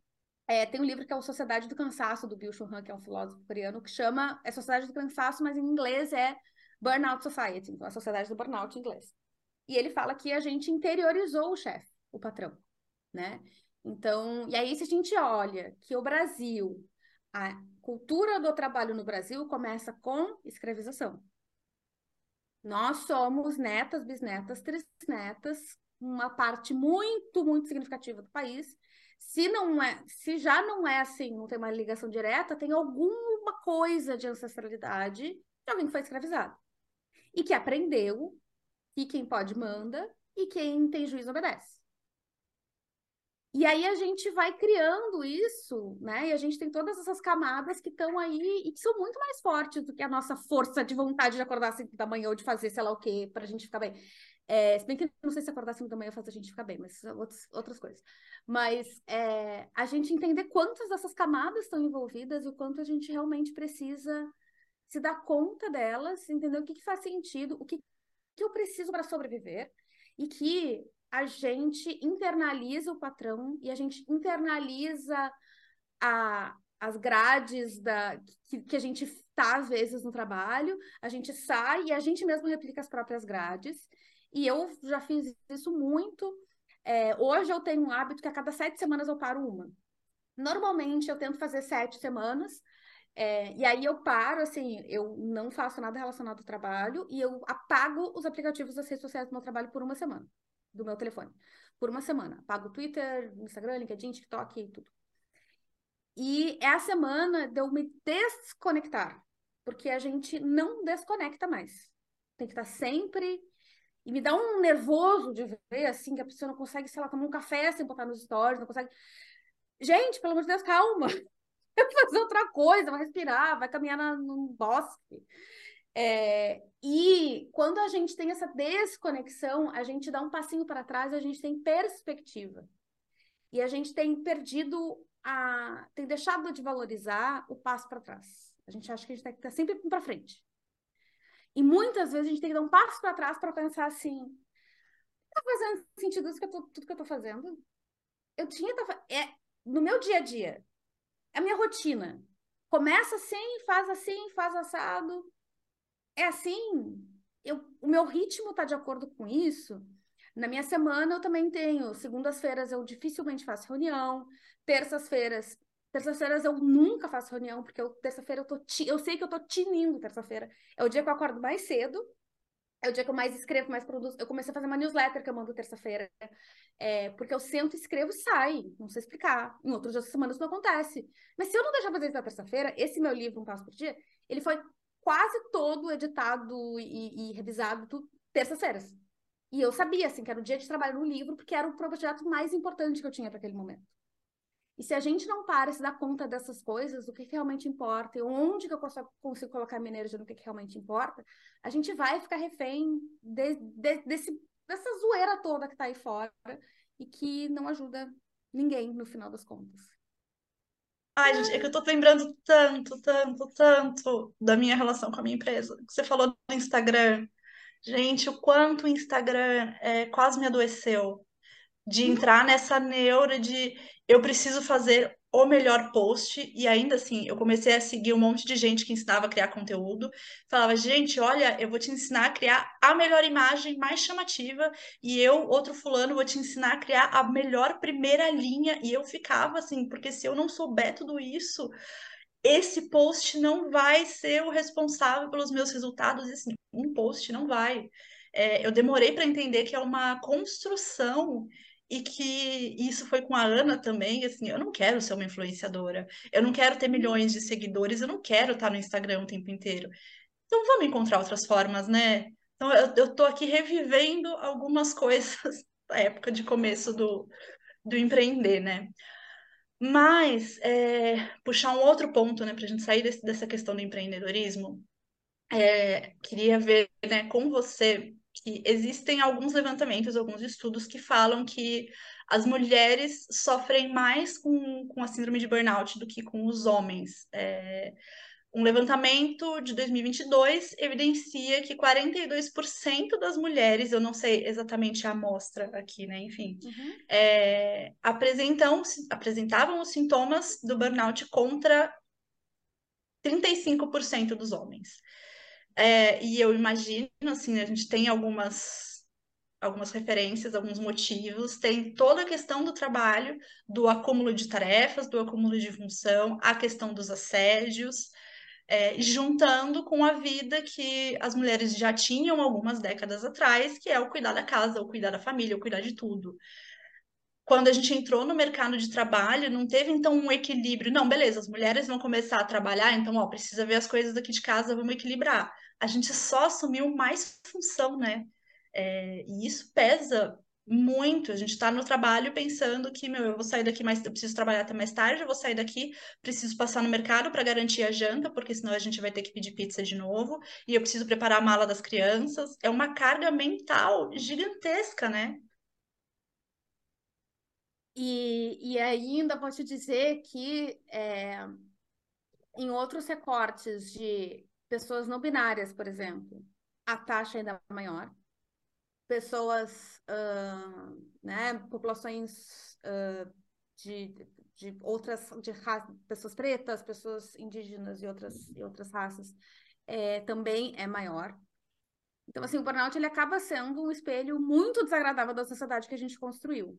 é, tem um livro que é o Sociedade do Cansaço, do Bill Churran, que é um filósofo coreano, que chama é Sociedade do Cansaço, mas em inglês é Burnout Society, então a Sociedade do Burnout em inglês. E ele fala que a gente interiorizou o chefe, o patrão, né? Então, e aí se a gente olha que o Brasil, a cultura do trabalho no Brasil começa com escravização. Nós somos netas, bisnetas, trisnetas, uma parte muito, muito significativa do país se não é, se já não é assim, não tem uma ligação direta, tem alguma coisa de ancestralidade de alguém que foi escravizado. E que aprendeu que quem pode manda e quem tem juízo obedece. E aí a gente vai criando isso, né? E a gente tem todas essas camadas que estão aí e que são muito mais fortes do que a nossa força de vontade de acordar às 5 da manhã ou de fazer sei lá o quê para a gente ficar bem. É, se bem que não sei se acordar às 5 da manhã faz a gente ficar bem, mas outras, outras coisas. Mas é, a gente entender quantas dessas camadas estão envolvidas e o quanto a gente realmente precisa se dar conta delas, entender o que, que faz sentido, o que, que eu preciso para sobreviver e que a gente internaliza o patrão e a gente internaliza a, as grades da, que, que a gente está, às vezes, no trabalho, a gente sai e a gente mesmo replica as próprias grades. E eu já fiz isso muito é, hoje eu tenho um hábito que a cada sete semanas eu paro uma. Normalmente eu tento fazer sete semanas, é, e aí eu paro, assim, eu não faço nada relacionado ao trabalho e eu apago os aplicativos das redes sociais do meu trabalho por uma semana, do meu telefone. Por uma semana. Apago Twitter, Instagram, LinkedIn, TikTok e tudo. E é a semana de eu me desconectar, porque a gente não desconecta mais. Tem que estar sempre e me dá um nervoso de ver, assim, que a pessoa não consegue, sei lá, tomar um café sem botar nos stories, não consegue. Gente, pelo amor de Deus, calma. Vai fazer outra coisa, vai respirar, vai caminhar num bosque. É, e quando a gente tem essa desconexão, a gente dá um passinho para trás, a gente tem perspectiva. E a gente tem perdido a. tem deixado de valorizar o passo para trás. A gente acha que a gente tem que estar sempre para frente. E muitas vezes a gente tem que dar um passo para trás para pensar assim: tá fazendo sentido isso que eu tô, tudo que eu tô fazendo? Eu tinha. É, no meu dia a dia, a minha rotina. Começa assim, faz assim, faz assado. É assim. Eu, o meu ritmo está de acordo com isso. Na minha semana eu também tenho. Segundas-feiras eu dificilmente faço reunião. Terças-feiras Terças-feiras eu nunca faço reunião, porque terça-feira eu tô. Eu sei que eu tô tinindo terça-feira. É o dia que eu acordo mais cedo. É o dia que eu mais escrevo, mais produzo. Eu comecei a fazer uma newsletter que eu mando terça-feira. É, porque eu sento, escrevo e sai. Não sei explicar. Em outros dias da semana isso não acontece. Mas se eu não deixar fazer isso na terça-feira, esse meu livro, Um Passo por Dia, ele foi quase todo editado e, e revisado terças-feiras. E eu sabia, assim, que era o dia de trabalho no livro, porque era o projeto mais importante que eu tinha para aquele momento. E se a gente não para e se dá conta dessas coisas, que, que realmente importa, e onde que eu consigo, consigo colocar minha energia no que, que realmente importa, a gente vai ficar refém de, de, desse, dessa zoeira toda que está aí fora e que não ajuda ninguém no final das contas. Ai, gente, é que eu tô lembrando tanto, tanto, tanto da minha relação com a minha empresa. Você falou do Instagram. Gente, o quanto o Instagram é, quase me adoeceu de entrar nessa neura de eu preciso fazer o melhor post, e ainda assim, eu comecei a seguir um monte de gente que ensinava a criar conteúdo, falava, gente, olha, eu vou te ensinar a criar a melhor imagem mais chamativa, e eu, outro fulano, vou te ensinar a criar a melhor primeira linha, e eu ficava assim, porque se eu não souber tudo isso, esse post não vai ser o responsável pelos meus resultados, assim, um post não vai. É, eu demorei para entender que é uma construção e que isso foi com a Ana também, assim, eu não quero ser uma influenciadora, eu não quero ter milhões de seguidores, eu não quero estar no Instagram o tempo inteiro. Então vamos encontrar outras formas, né? Então eu, eu tô aqui revivendo algumas coisas da época de começo do, do empreender, né? Mas é, puxar um outro ponto, né, para a gente sair desse, dessa questão do empreendedorismo, é, queria ver né, com você que existem alguns levantamentos, alguns estudos que falam que as mulheres sofrem mais com, com a síndrome de burnout do que com os homens. É, um levantamento de 2022 evidencia que 42% das mulheres, eu não sei exatamente a amostra aqui, né? Enfim, uhum. é, apresentam, apresentavam os sintomas do burnout contra 35% dos homens. É, e eu imagino, assim, a gente tem algumas, algumas referências, alguns motivos, tem toda a questão do trabalho, do acúmulo de tarefas, do acúmulo de função, a questão dos assédios, é, juntando com a vida que as mulheres já tinham algumas décadas atrás, que é o cuidar da casa, o cuidar da família, o cuidar de tudo. Quando a gente entrou no mercado de trabalho, não teve então um equilíbrio. Não, beleza, as mulheres vão começar a trabalhar, então, ó, precisa ver as coisas daqui de casa, vamos equilibrar a gente só assumiu mais função, né? É, e isso pesa muito. A gente está no trabalho pensando que, meu, eu vou sair daqui mais, eu preciso trabalhar até mais tarde, eu vou sair daqui, preciso passar no mercado para garantir a janta, porque senão a gente vai ter que pedir pizza de novo, e eu preciso preparar a mala das crianças. É uma carga mental gigantesca, né? E, e ainda vou te dizer que é, em outros recortes de pessoas não binárias, por exemplo, a taxa ainda é maior. Pessoas, uh, né, populações uh, de, de outras, de pessoas pretas, pessoas indígenas e outras, e outras raças, é, também é maior. Então, assim, o burnout ele acaba sendo um espelho muito desagradável da sociedade que a gente construiu.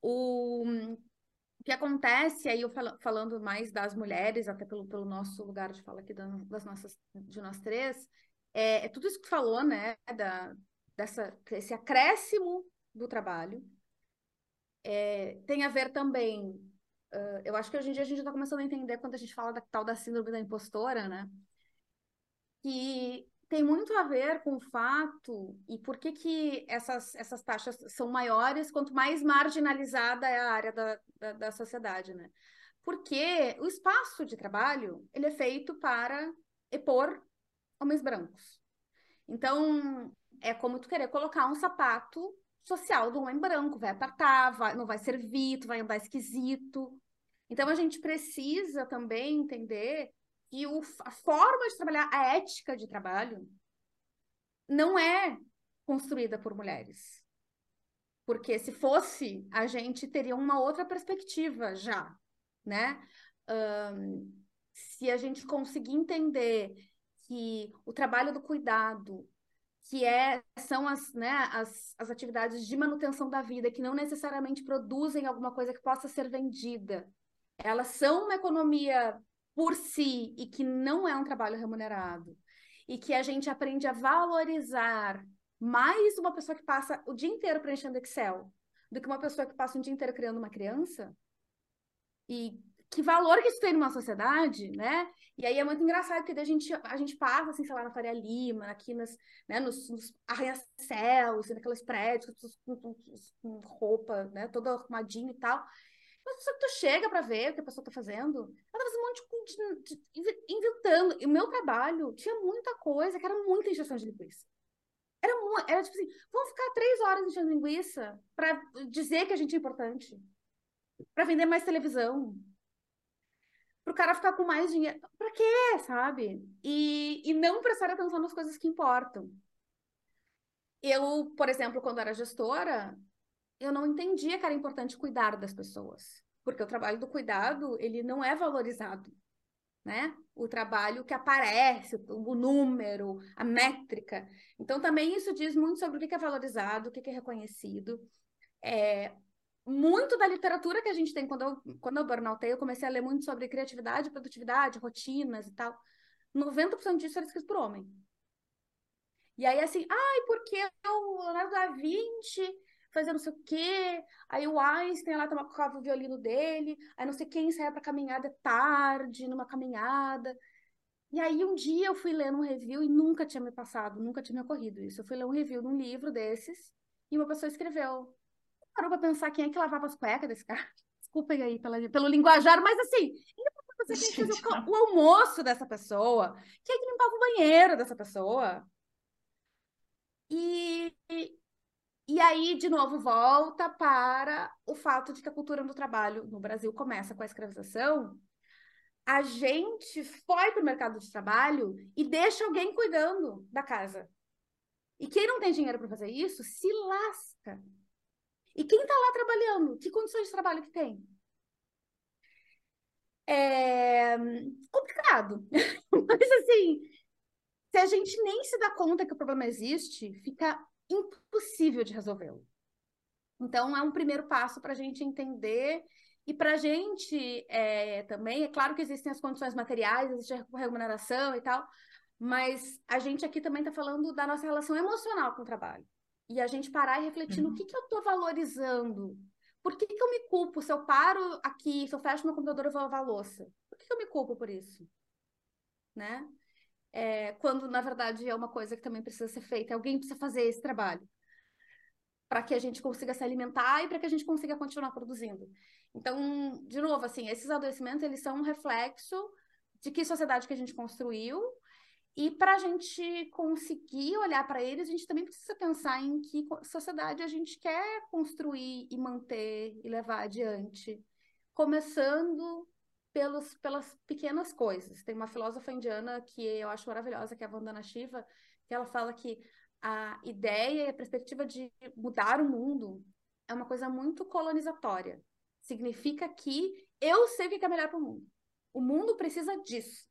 O, o que acontece, aí eu fal falando mais das mulheres, até pelo, pelo nosso lugar de fala aqui das nossas, de nós três, é, é tudo isso que falou, né, da, dessa, esse acréscimo do trabalho, é, tem a ver também, uh, eu acho que hoje em dia a gente está começando a entender quando a gente fala da tal da síndrome da impostora, né, que tem muito a ver com o fato e por que, que essas, essas taxas são maiores quanto mais marginalizada é a área da, da, da sociedade, né? Porque o espaço de trabalho ele é feito para expor homens brancos. Então, é como tu querer colocar um sapato social do homem branco, vai apertar, vai, não vai servir, tu vai andar esquisito. Então, a gente precisa também entender que o, a forma de trabalhar, a ética de trabalho, não é construída por mulheres. Porque se fosse, a gente teria uma outra perspectiva já, né? Um, se a gente conseguir entender que o trabalho do cuidado, que é, são as, né, as, as atividades de manutenção da vida, que não necessariamente produzem alguma coisa que possa ser vendida, elas são uma economia por si e que não é um trabalho remunerado, e que a gente aprende a valorizar mais uma pessoa que passa o dia inteiro preenchendo Excel do que uma pessoa que passa o dia inteiro criando uma criança, e que valor que isso tem numa sociedade, né? E aí é muito engraçado, porque a gente, a gente passa, assim, sei lá, na Faria Lima, aqui nas, né, nos, nos arranha-céus, assim, naqueles prédios, com, com, com roupa, né, toda arrumadinha e tal. Mas só que tu chega para ver o que a pessoa tá fazendo, ela tá fazendo um monte de, de, inventando. E o meu trabalho tinha muita coisa que era muita injeção de linguiça. Era, era tipo assim, vamos ficar três horas enchendo linguiça para dizer que a gente é importante, para vender mais televisão, para o cara ficar com mais dinheiro. Para quê, sabe? E, e não prestar atenção nas coisas que importam. Eu, por exemplo, quando era gestora, eu não entendia que era importante cuidar das pessoas, porque o trabalho do cuidado, ele não é valorizado, né? O trabalho que aparece, o número, a métrica. Então, também isso diz muito sobre o que é valorizado, o que é reconhecido. É, muito da literatura que a gente tem, quando eu, quando eu burnoutei, eu comecei a ler muito sobre criatividade, produtividade, rotinas e tal. 90% disso era escrito por homem. E aí, assim, ai, porque o Leonardo da Vinci fazia não sei o quê, aí o Einstein lá tocava o violino dele, aí não sei quem saia para caminhada tarde, numa caminhada. E aí um dia eu fui ler um review e nunca tinha me passado, nunca tinha me ocorrido isso. Eu fui ler um review de um livro desses e uma pessoa escreveu. Parou pra pensar quem é que lavava as cuecas desse cara. Desculpem aí pela, pelo linguajar, mas assim, você quem fazia o, o, almoço dessa pessoa, quem é que limpava o banheiro dessa pessoa. E, e aí, de novo, volta para o fato de que a cultura do trabalho no Brasil começa com a escravização. A gente foi para o mercado de trabalho e deixa alguém cuidando da casa. E quem não tem dinheiro para fazer isso, se lasca. E quem está lá trabalhando, que condições de trabalho que tem? É complicado. Mas assim, se a gente nem se dá conta que o problema existe, fica impossível de resolvê-lo. Então, é um primeiro passo para a gente entender e para a gente é, também, é claro que existem as condições materiais, existe a remuneração e tal, mas a gente aqui também está falando da nossa relação emocional com o trabalho. E a gente parar e refletir uhum. no que, que eu estou valorizando. Por que, que eu me culpo se eu paro aqui, se eu fecho meu computador e vou lavar a louça? Por que, que eu me culpo por isso? Né? É, quando na verdade é uma coisa que também precisa ser feita. Alguém precisa fazer esse trabalho para que a gente consiga se alimentar e para que a gente consiga continuar produzindo. Então, de novo, assim, esses adoecimentos eles são um reflexo de que sociedade que a gente construiu e para a gente conseguir olhar para eles, a gente também precisa pensar em que sociedade a gente quer construir e manter e levar adiante, começando pelos, pelas pequenas coisas. Tem uma filósofa indiana que eu acho maravilhosa, que é a Vandana Shiva, que ela fala que a ideia e a perspectiva de mudar o mundo é uma coisa muito colonizatória. Significa que eu sei o que é melhor para o mundo. O mundo precisa disso.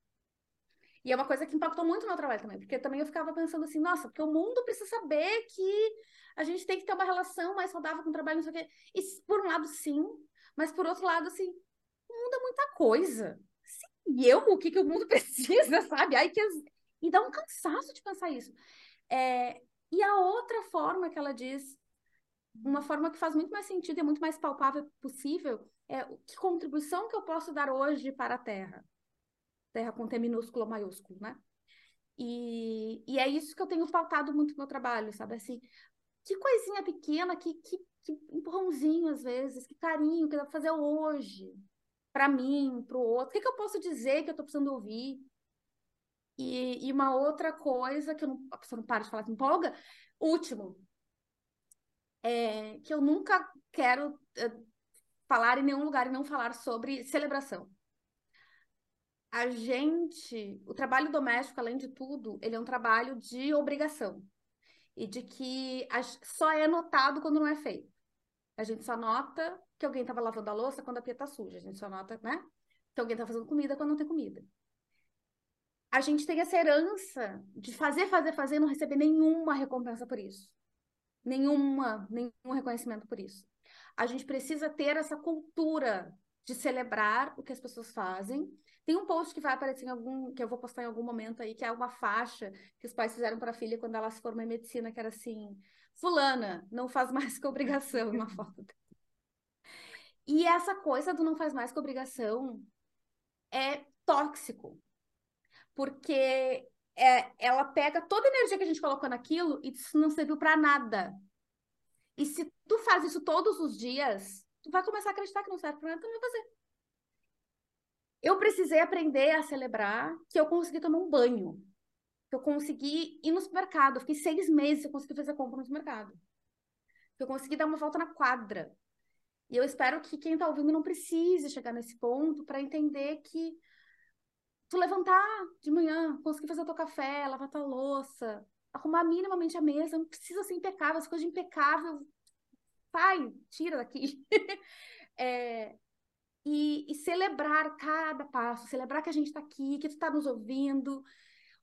E é uma coisa que impactou muito no meu trabalho também, porque também eu ficava pensando assim, nossa, porque o mundo precisa saber que a gente tem que ter uma relação mais saudável com o trabalho, não sei o quê. E por um lado, sim, mas por outro lado, assim, muda muita coisa. E eu, o que, que o mundo precisa, sabe? Ai, que... E dá um cansaço de pensar isso. É... E a outra forma que ela diz, uma forma que faz muito mais sentido e é muito mais palpável possível, é que contribuição que eu posso dar hoje para a Terra? Terra com T minúsculo ou maiúsculo, né? E, e é isso que eu tenho pautado muito no meu trabalho, sabe? Assim, que coisinha pequena, que, que, que empurrãozinho às vezes, que carinho que dá para fazer hoje, para mim, para o outro? O que, que, eu posso dizer que eu estou precisando ouvir? E, e, uma outra coisa que não, a pessoa não para de falar, se empolga. Último, é que eu nunca quero é, falar em nenhum lugar e não falar sobre celebração. A gente, o trabalho doméstico, além de tudo, ele é um trabalho de obrigação e de que só é notado quando não é feito. A gente só nota que alguém estava lavando a louça quando a pia está suja. A gente só nota, né? Que alguém está fazendo comida quando não tem comida. A gente tem essa herança de fazer, fazer, fazer e não receber nenhuma recompensa por isso. Nenhuma, nenhum reconhecimento por isso. A gente precisa ter essa cultura de celebrar o que as pessoas fazem. Tem um post que vai aparecer em algum, que eu vou postar em algum momento aí, que é uma faixa que os pais fizeram para a filha quando ela se formou em medicina, que era assim: Fulana, não faz mais que obrigação, uma foto. E essa coisa do não faz mais que obrigação é tóxico. Porque é, ela pega toda a energia que a gente colocou naquilo e isso não serviu para nada. E se tu faz isso todos os dias, tu vai começar a acreditar que não serve para nada, então não vai fazer. Eu precisei aprender a celebrar que eu consegui tomar um banho, que eu consegui ir no supermercado. Eu fiquei seis meses eu consegui fazer compra no supermercado. Que eu consegui dar uma volta na quadra. E eu espero que quem está ouvindo não precise chegar nesse ponto para entender que tu levantar de manhã, conseguir fazer o teu café, lavar tua louça, arrumar minimamente a mesa, não precisa ser impecável, as coisas de impecável, sai, tira daqui. é, e, e, celebrar cada passo, celebrar que a gente está aqui, que tu está nos ouvindo,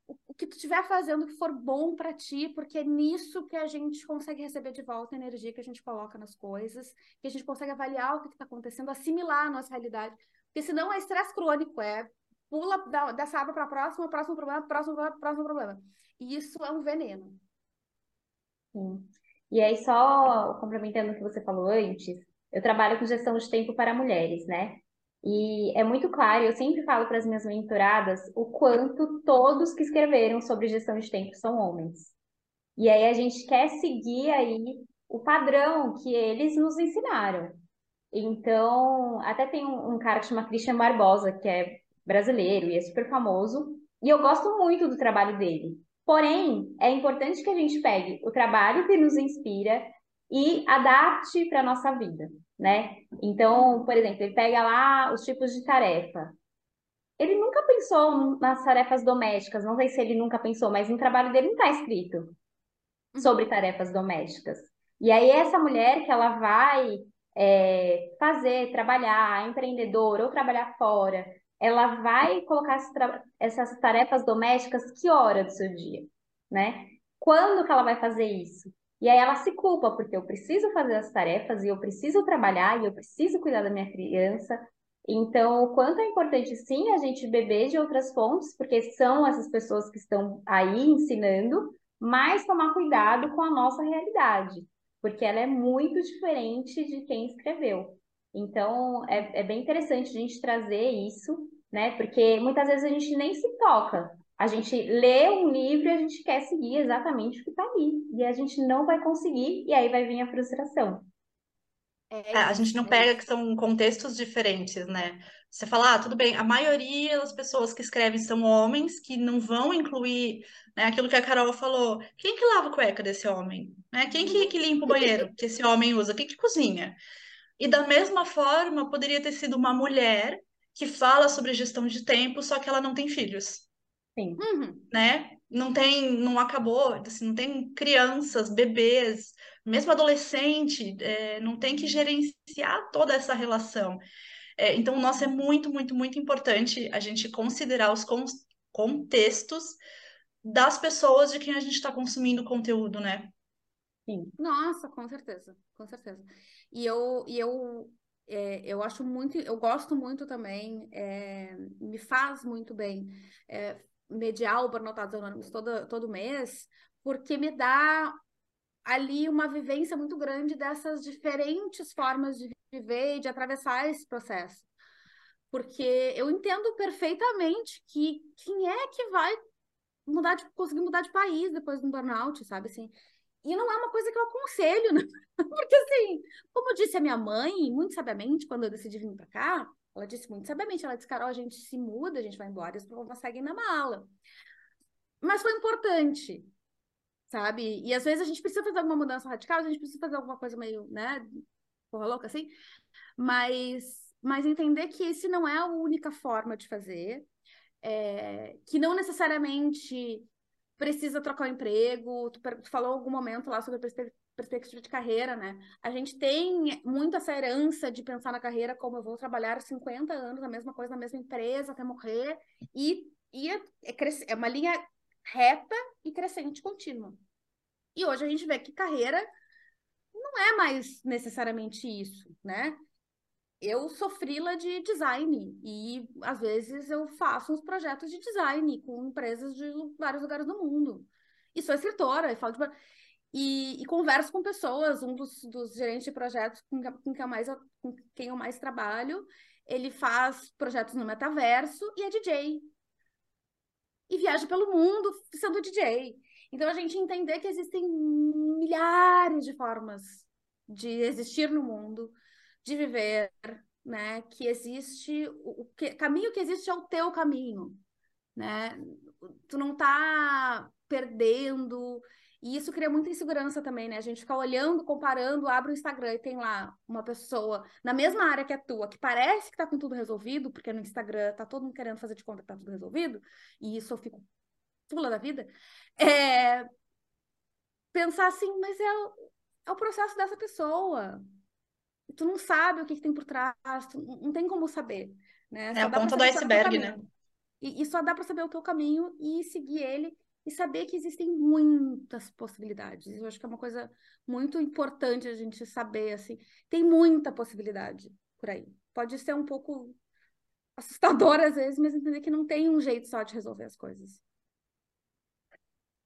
o, que tu estiver fazendo que for bom para ti, porque é nisso que a gente consegue receber de volta a energia que a gente coloca nas coisas, que a gente consegue avaliar o que está acontecendo, assimilar a nossa realidade, porque senão é estresse crônico, é pula da, dessa aba para a próxima, próximo problema, próximo problema, próximo problema. E isso é um veneno. Sim. E aí, só complementando o que você falou antes, eu trabalho com gestão de tempo para mulheres, né? E é muito claro, eu sempre falo para as minhas mentoradas o quanto todos que escreveram sobre gestão de tempo são homens. E aí a gente quer seguir aí o padrão que eles nos ensinaram. Então, até tem um, um cara que chama Christian Barbosa, que é brasileiro e é super famoso, e eu gosto muito do trabalho dele. Porém, é importante que a gente pegue o trabalho que nos inspira e adapte para a nossa vida, né? Então, por exemplo, ele pega lá os tipos de tarefa. Ele nunca pensou nas tarefas domésticas, não sei se ele nunca pensou, mas no trabalho dele não está escrito sobre tarefas domésticas. E aí, essa mulher que ela vai é, fazer, trabalhar, empreendedora ou trabalhar fora, ela vai colocar essas tarefas domésticas que hora do seu dia, né? Quando que ela vai fazer isso? E aí ela se culpa, porque eu preciso fazer as tarefas e eu preciso trabalhar e eu preciso cuidar da minha criança. Então, o quanto é importante sim a gente beber de outras fontes, porque são essas pessoas que estão aí ensinando, mas tomar cuidado com a nossa realidade, porque ela é muito diferente de quem escreveu. Então, é, é bem interessante a gente trazer isso, né? Porque muitas vezes a gente nem se toca. A gente lê um livro e a gente quer seguir exatamente o que está ali. E a gente não vai conseguir, e aí vai vir a frustração. É, é a gente não pega que são contextos diferentes, né? Você fala, ah, tudo bem, a maioria das pessoas que escrevem são homens que não vão incluir né, aquilo que a Carol falou. Quem que lava a cueca desse homem? Né? Quem que, que limpa o banheiro que esse homem usa? Quem que cozinha? E da mesma forma, poderia ter sido uma mulher que fala sobre gestão de tempo, só que ela não tem filhos. Sim. Uhum. Né? Não tem, não acabou, assim, não tem crianças, bebês, mesmo adolescente, é, não tem que gerenciar toda essa relação. É, então, nossa, é muito, muito, muito importante a gente considerar os con contextos das pessoas de quem a gente está consumindo conteúdo, né? Sim. Nossa, com certeza, com certeza. E eu, e eu, é, eu acho muito, eu gosto muito também, é, me faz muito bem é, mediar o Burnoutados Anônimos todo, todo mês, porque me dá ali uma vivência muito grande dessas diferentes formas de viver e de atravessar esse processo. Porque eu entendo perfeitamente que quem é que vai mudar de, conseguir mudar de país depois do burnout, sabe assim? E não é uma coisa que eu aconselho, né? Porque, assim, como disse a minha mãe, muito sabiamente, quando eu decidi vir para cá, ela disse muito sabiamente, ela disse, Carol, a gente se muda, a gente vai embora, e os problemas seguem na mala. Mas foi importante, sabe? E às vezes a gente precisa fazer alguma mudança radical, a gente precisa fazer alguma coisa meio, né, porra louca assim, mas, mas entender que esse não é a única forma de fazer, é, que não necessariamente precisa trocar o emprego. Tu, tu falou algum momento lá sobre perspectiva de carreira, né? A gente tem muito essa herança de pensar na carreira como eu vou trabalhar 50 anos a mesma coisa na mesma empresa até morrer e, e é, é, é uma linha reta e crescente contínua. E hoje a gente vê que carreira não é mais necessariamente isso, né? eu sou frila de design e às vezes eu faço uns projetos de design com empresas de vários lugares do mundo. E sou escritora, e falo de... E, e, converso com pessoas, um dos, dos gerentes de projetos com, com, quem eu mais, com quem eu mais trabalho, ele faz projetos no metaverso e é DJ. E viaja pelo mundo sendo DJ. Então a gente entender que existem milhares de formas de existir no mundo, de viver, né? Que existe o, o que, caminho que existe é o teu caminho, né? Tu não tá perdendo, e isso cria muita insegurança também, né? A gente fica olhando, comparando, abre o Instagram e tem lá uma pessoa na mesma área que a tua, que parece que tá com tudo resolvido, porque no Instagram tá todo mundo querendo fazer de conta que tá tudo resolvido, e isso eu fico pula da vida. É... Pensar assim, mas é o, é o processo dessa pessoa. Tu não sabe o que, que tem por trás, tu não tem como saber. Né? é a ponta do iceberg, né? E, e só dá para saber o teu caminho e seguir ele e saber que existem muitas possibilidades. Eu acho que é uma coisa muito importante a gente saber, assim, tem muita possibilidade por aí. Pode ser um pouco assustador às vezes, mas entender que não tem um jeito só de resolver as coisas.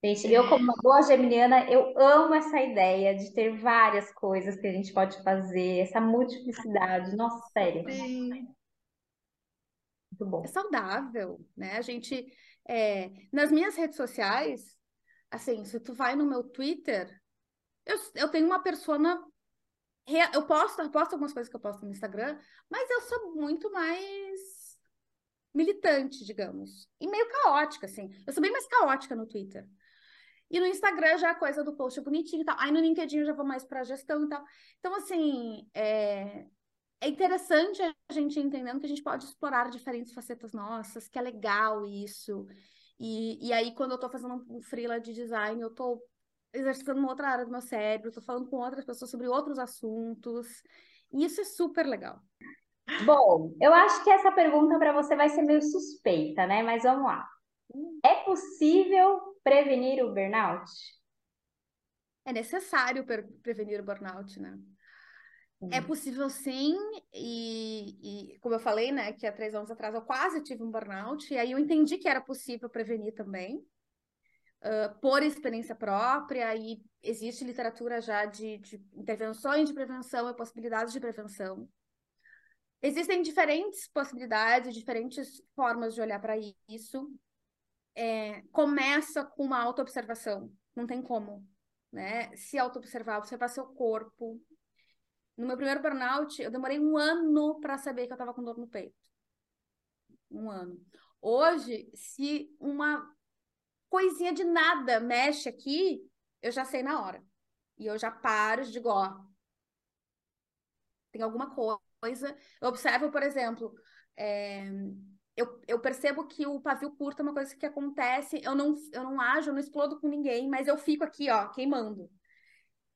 Gente, eu como uma boa geminiana, eu amo essa ideia de ter várias coisas que a gente pode fazer, essa multiplicidade. Nossa, sério. Sim. Muito bom. É saudável, né? A gente é, nas minhas redes sociais, assim, se tu vai no meu Twitter, eu, eu tenho uma persona. Eu posto, eu posto algumas coisas que eu posto no Instagram, mas eu sou muito mais militante, digamos. E meio caótica, assim. Eu sou bem mais caótica no Twitter. E no Instagram já é coisa do post bonitinho e tal. Aí no LinkedIn eu já vou mais para gestão e tal. Então, assim, é, é interessante a gente entendendo que a gente pode explorar diferentes facetas nossas, que é legal isso. E, e aí, quando eu estou fazendo um freela de design, eu estou exercitando uma outra área do meu cérebro, estou falando com outras pessoas sobre outros assuntos. E isso é super legal. Bom, eu acho que essa pergunta para você vai ser meio suspeita, né? Mas vamos lá. É possível prevenir o burnout? É necessário prevenir o burnout, né? É possível sim, e, e, como eu falei, né, que há três anos atrás eu quase tive um burnout, e aí eu entendi que era possível prevenir também, uh, por experiência própria, e existe literatura já de, de intervenções de prevenção e possibilidades de prevenção. Existem diferentes possibilidades, diferentes formas de olhar para isso. É, começa com uma autoobservação, não tem como, né? Se autoobservar, observar seu corpo, no meu primeiro burnout, eu demorei um ano para saber que eu estava com dor no peito. Um ano. Hoje, se uma coisinha de nada mexe aqui, eu já sei na hora. E eu já paro e digo, ó, tem alguma coisa. Eu observo, por exemplo, é, eu, eu percebo que o pavio curto é uma coisa que acontece, eu não, eu não ajo, eu não explodo com ninguém, mas eu fico aqui, ó, queimando.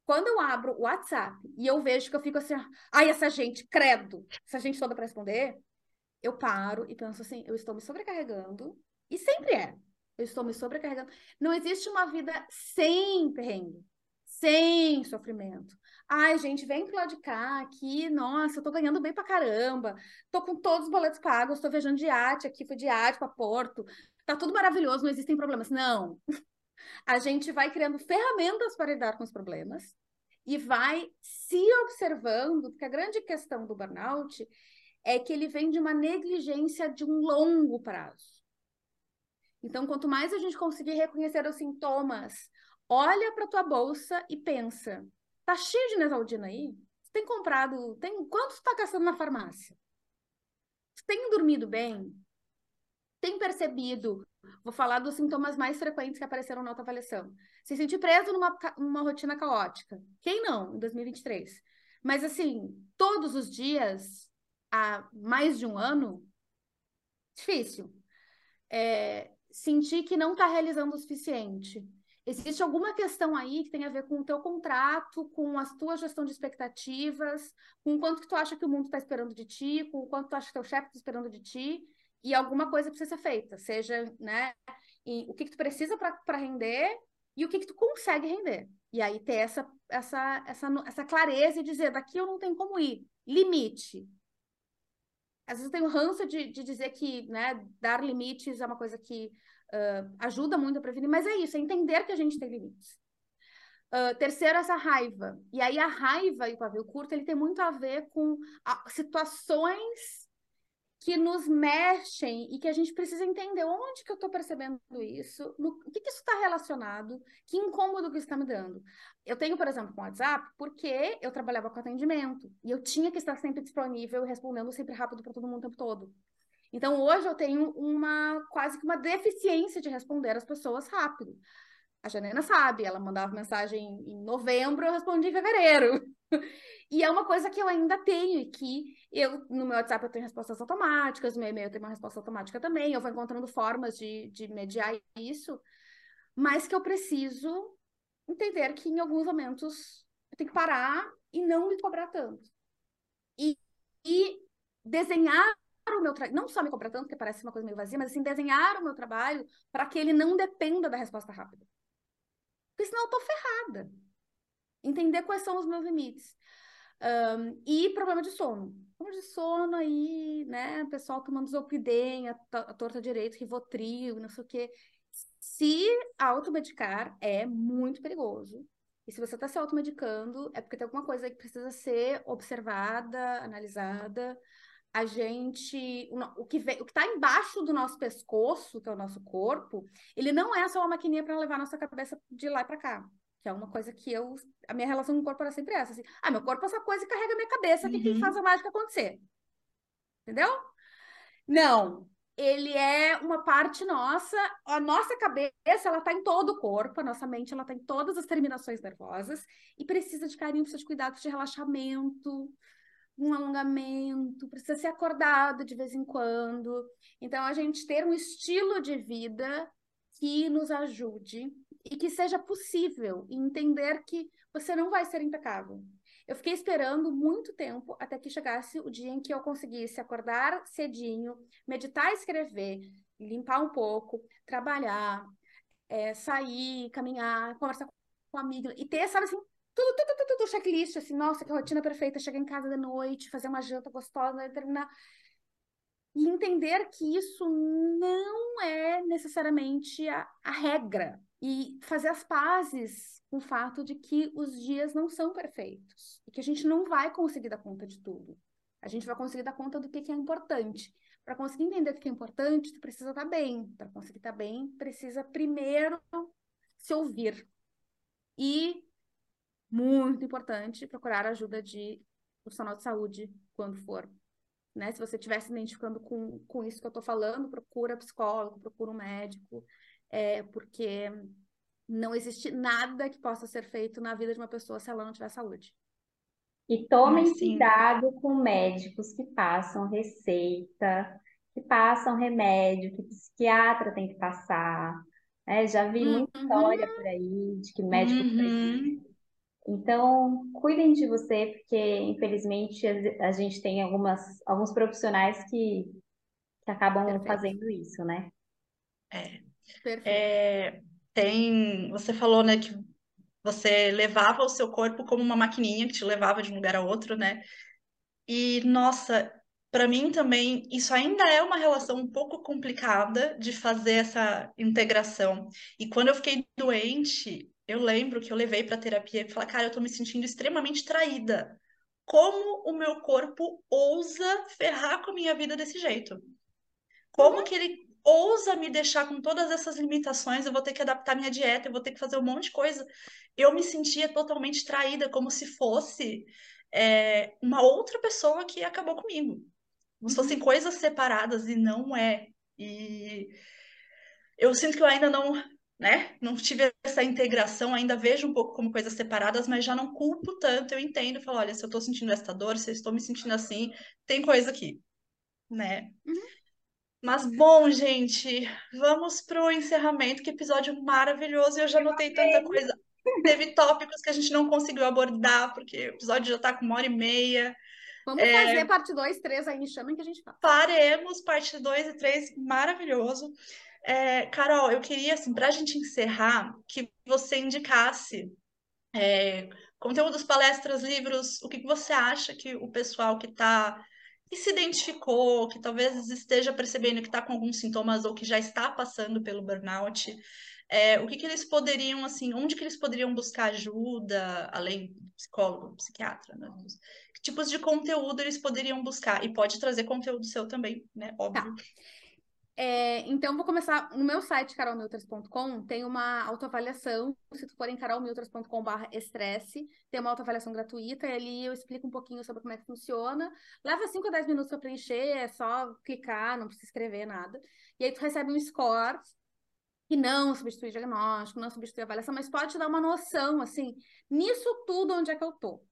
Quando eu abro o WhatsApp e eu vejo que eu fico assim, ai, essa gente, credo, essa gente toda para responder, eu paro e penso assim, eu estou me sobrecarregando, e sempre é, eu estou me sobrecarregando. Não existe uma vida sem perrengue, sem sofrimento. Ai, gente, vem pro lado de cá, aqui, nossa, eu tô ganhando bem pra caramba, tô com todos os boletos pagos, tô viajando de iate aqui, fui de iate pra Porto, tá tudo maravilhoso, não existem problemas. Não, a gente vai criando ferramentas para lidar com os problemas e vai se observando, porque a grande questão do burnout é que ele vem de uma negligência de um longo prazo. Então, quanto mais a gente conseguir reconhecer os sintomas, olha para tua bolsa e pensa: tá cheio de Nesaldina aí? Você tem comprado, tem quanto está gastando na farmácia? Você tem dormido bem? Tem percebido Vou falar dos sintomas mais frequentes que apareceram na autoavaliação. Se sentir preso numa, numa rotina caótica. Quem não, em 2023? Mas, assim, todos os dias, há mais de um ano, difícil. É, sentir que não está realizando o suficiente. Existe alguma questão aí que tem a ver com o teu contrato, com a tua gestão de expectativas, com o quanto que tu acha que o mundo está esperando de ti, com o quanto tu acha que teu chefe está esperando de ti, e alguma coisa precisa ser feita, seja, né, o que, que tu precisa para render e o que, que tu consegue render. E aí ter essa, essa, essa, essa clareza e dizer, daqui eu não tenho como ir. Limite. Às vezes eu tenho ranço de, de dizer que né, dar limites é uma coisa que uh, ajuda muito a prevenir, mas é isso, é entender que a gente tem limites. Uh, terceiro, essa raiva. E aí a raiva e o pavio curto, ele tem muito a ver com a, situações que nos mexem e que a gente precisa entender onde que eu estou percebendo isso, no, o que, que isso está relacionado, que incômodo que está me dando. Eu tenho, por exemplo, com o WhatsApp, porque eu trabalhava com atendimento e eu tinha que estar sempre disponível e respondendo sempre rápido para todo mundo o tempo todo. Então, hoje eu tenho uma quase que uma deficiência de responder as pessoas rápido. A Janena sabe, ela mandava mensagem em novembro, eu respondi em fevereiro. E é uma coisa que eu ainda tenho, e que eu, no meu WhatsApp eu tenho respostas automáticas, no meu e-mail eu tenho uma resposta automática também, eu vou encontrando formas de, de mediar isso, mas que eu preciso entender que em alguns momentos eu tenho que parar e não me cobrar tanto. E, e desenhar o meu trabalho, não só me cobrar tanto, porque parece uma coisa meio vazia, mas assim, desenhar o meu trabalho para que ele não dependa da resposta rápida. Porque senão eu tô ferrada. Entender quais são os meus limites. Um, e problema de sono. Problema de sono aí, né? Pessoal tomando zolpidem, a, a torta direito, rivotril, não sei o quê. Se automedicar é muito perigoso. E se você está se automedicando, é porque tem alguma coisa que precisa ser observada, analisada. A gente, o, que vem, o que está embaixo do nosso pescoço, que é o nosso corpo, ele não é só uma maquininha para levar nossa cabeça de lá para cá que é uma coisa que eu. A minha relação com o corpo era sempre essa. Assim, ah, meu corpo é essa coisa e carrega a minha cabeça, que quem faz a mágica acontecer. Entendeu? Não. Ele é uma parte nossa, a nossa cabeça, ela tá em todo o corpo, a nossa mente, ela tá em todas as terminações nervosas e precisa de carinho, precisa de cuidados de relaxamento, um alongamento, precisa ser acordado de vez em quando. Então, a gente ter um estilo de vida que nos ajude e que seja possível entender que você não vai ser impecável. Eu fiquei esperando muito tempo até que chegasse o dia em que eu conseguisse acordar cedinho, meditar, escrever, limpar um pouco, trabalhar, é, sair, caminhar, conversar com a amiga e ter, sabe assim, tudo, tudo, tudo, tudo, checklist, assim, nossa, que rotina perfeita, chegar em casa de noite, fazer uma janta gostosa, terminar e entender que isso não é necessariamente a, a, regra e fazer as pazes com o fato de que os dias não são perfeitos e que a gente não vai conseguir dar conta de tudo. A gente vai conseguir dar conta do que, que é importante. Para conseguir entender o que é importante, tu precisa estar tá bem. Para conseguir estar tá bem, precisa primeiro se ouvir. E, muito importante, procurar ajuda de profissional de saúde quando for né? Se você estiver se identificando com, com isso que eu estou falando, procura psicólogo, procura um médico, é, porque não existe nada que possa ser feito na vida de uma pessoa se ela não tiver saúde. E tomem cuidado com médicos que passam receita, que passam remédio, que psiquiatra tem que passar. É, já vi muita uhum. história por aí de que médico uhum. Então, cuidem de você, porque infelizmente a gente tem algumas, alguns profissionais que, que acabam Perfeito. fazendo isso, né? É. é. Tem, você falou, né, que você levava o seu corpo como uma maquininha que te levava de um lugar a outro, né? E nossa, para mim também isso ainda é uma relação um pouco complicada de fazer essa integração. E quando eu fiquei doente, eu lembro que eu levei para terapia e falei, cara, eu tô me sentindo extremamente traída. Como o meu corpo ousa ferrar com a minha vida desse jeito? Como uhum. que ele ousa me deixar com todas essas limitações? Eu vou ter que adaptar minha dieta, eu vou ter que fazer um monte de coisa. Eu me sentia totalmente traída, como se fosse é, uma outra pessoa que acabou comigo. Como se fossem coisas separadas e não é. E eu sinto que eu ainda não né? Não tive essa integração, ainda vejo um pouco como coisas separadas, mas já não culpo tanto, eu entendo, falo, olha, se eu estou sentindo essa dor, se eu estou me sentindo assim, tem coisa aqui, né? Uhum. Mas bom, gente, vamos pro encerramento, que episódio maravilhoso, eu já notei tanta coisa. Teve tópicos que a gente não conseguiu abordar, porque o episódio já está com uma hora e meia. Vamos é... fazer parte 2, 3 aí, me chamem que a gente fala. Faremos parte 2 e 3, maravilhoso. É, Carol, eu queria, assim, para a gente encerrar, que você indicasse é, conteúdos, palestras, livros, o que você acha que o pessoal que está que se identificou, que talvez esteja percebendo que está com alguns sintomas ou que já está passando pelo burnout, é, o que, que eles poderiam, assim, onde que eles poderiam buscar ajuda, além do psicólogo, psiquiatra, né? Que tipos de conteúdo eles poderiam buscar? E pode trazer conteúdo seu também, né? Óbvio. Tá. É, então, vou começar. No meu site, carolmiltras.com, tem uma autoavaliação. Se tu for em carolmiltras.com.br estresse, tem uma autoavaliação gratuita. E ali eu explico um pouquinho sobre como é que funciona. Leva 5 a 10 minutos para preencher, é só clicar, não precisa escrever nada. E aí tu recebe um score que não substitui diagnóstico, não substitui avaliação, mas pode te dar uma noção, assim, nisso tudo onde é que eu tô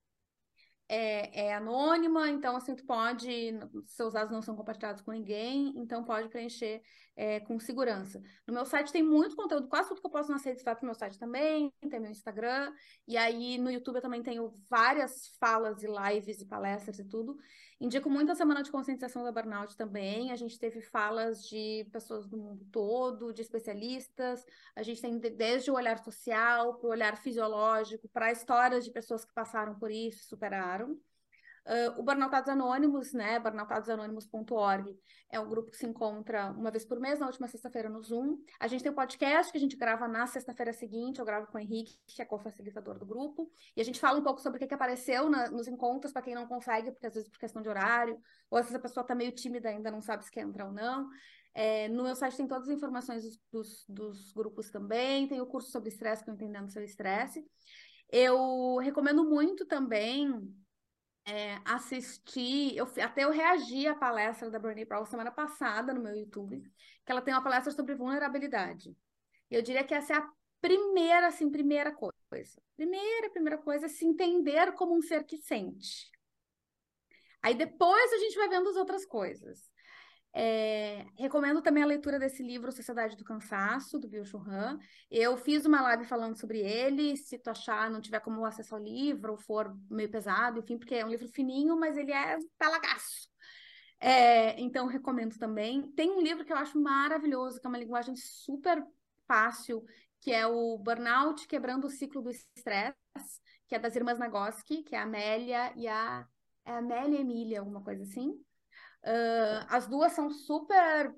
é, é, anônima, então assim, tu pode, seus dados não são compartilhados com ninguém, então pode preencher é, com segurança. No meu site tem muito conteúdo, quase tudo que eu posto nas redes vai para o meu site também, tem meu Instagram, e aí no YouTube eu também tenho várias falas e lives e palestras e tudo. Indico muito a Semana de Conscientização da Burnout também, a gente teve falas de pessoas do mundo todo, de especialistas, a gente tem desde o olhar social, para o olhar fisiológico, para histórias de pessoas que passaram por isso superaram. Uh, o Burnoutados Anônimos, né, burnoutadosanônimos.org, é um grupo que se encontra uma vez por mês, na última sexta-feira no Zoom. A gente tem um podcast que a gente grava na sexta-feira seguinte, eu gravo com o Henrique, que é co-facilitador do grupo, e a gente fala um pouco sobre o que, que apareceu na, nos encontros, para quem não consegue, porque às vezes por questão de horário, ou às vezes a pessoa está meio tímida ainda, não sabe se quer entrar ou não. É, no meu site tem todas as informações dos, dos, grupos também, tem o curso sobre estresse, que eu entendendo estresse. Eu recomendo muito também é, assistir, eu, até eu reagi à palestra da Bernie Brown semana passada no meu YouTube, que ela tem uma palestra sobre vulnerabilidade. E eu diria que essa é a primeira, assim, primeira coisa. Primeira, primeira coisa é se entender como um ser que sente. Aí depois a gente vai vendo as outras coisas. É, recomendo também a leitura desse livro, Sociedade do Cansaço, do Bill Churran. Eu fiz uma live falando sobre ele. Se tu achar, não tiver como acessar o livro, ou for meio pesado, enfim, porque é um livro fininho, mas ele é talagaço. É, então, recomendo também. Tem um livro que eu acho maravilhoso, que é uma linguagem super fácil, que é o Burnout Quebrando o Ciclo do Estresse, que é das irmãs Nagoski, que é a Amélia e a. É a Amélia e Emília, alguma coisa assim. Uh, as duas são super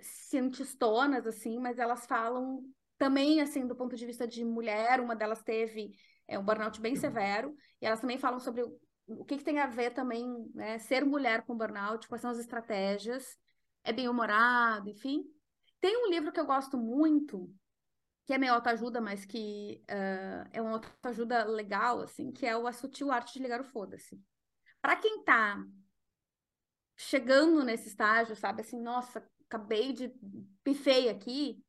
cientistonas, assim, mas elas falam também, assim, do ponto de vista de mulher. Uma delas teve é, um burnout bem severo, e elas também falam sobre o, que, que tem a ver também, né, ser mulher com burnout, quais são as estratégias, é bem-humorado, enfim. Tem um livro que eu gosto muito, que é meio autoajuda, mas que uh, é uma autoajuda legal, assim, que é o A Sutil Arte de Ligar o Foda-se. Para quem tá chegando nesse estágio, sabe? Assim, nossa, acabei de pifei aqui.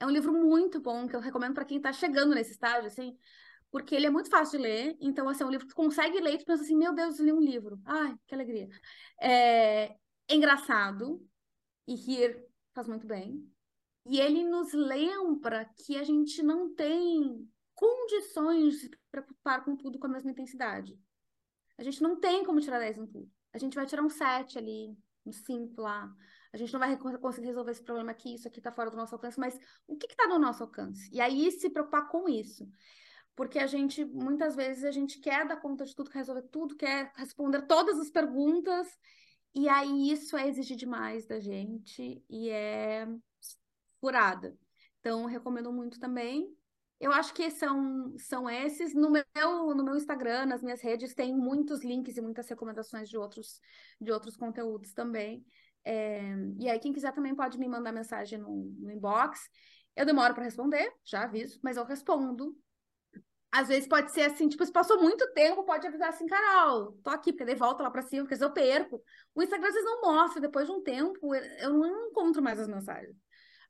É um livro muito bom que eu recomendo para quem está chegando nesse estágio, assim, porque ele é muito fácil de ler. Então, assim, é um livro que tu consegue ler e pensa assim, meu Deus, eu li um livro. Ai, que alegria. É, é engraçado e rir faz muito bem. E ele nos lembra que a gente não tem condições de se preocupar com tudo com a mesma intensidade. A gente não tem como tirar 10 em tudo a gente vai tirar um 7 ali, um 5 lá. A gente não vai conseguir resolver esse problema aqui, isso aqui está fora do nosso alcance, mas o que está no nosso alcance? E aí se preocupar com isso. Porque a gente, muitas vezes, a gente quer dar conta de tudo, quer resolver tudo, quer responder todas as perguntas, e aí isso é exigir demais da gente e é furada. Então, recomendo muito também. Eu acho que são, são esses. No meu, no meu Instagram, nas minhas redes, tem muitos links e muitas recomendações de outros, de outros conteúdos também. É, e aí, quem quiser também pode me mandar mensagem no, no inbox. Eu demoro para responder, já aviso, mas eu respondo. Às vezes pode ser assim, tipo, se passou muito tempo, pode avisar assim, Carol, tô aqui, porque daí volta lá para cima, porque eu perco. O Instagram às vezes não mostra, depois de um tempo, eu não encontro mais as mensagens.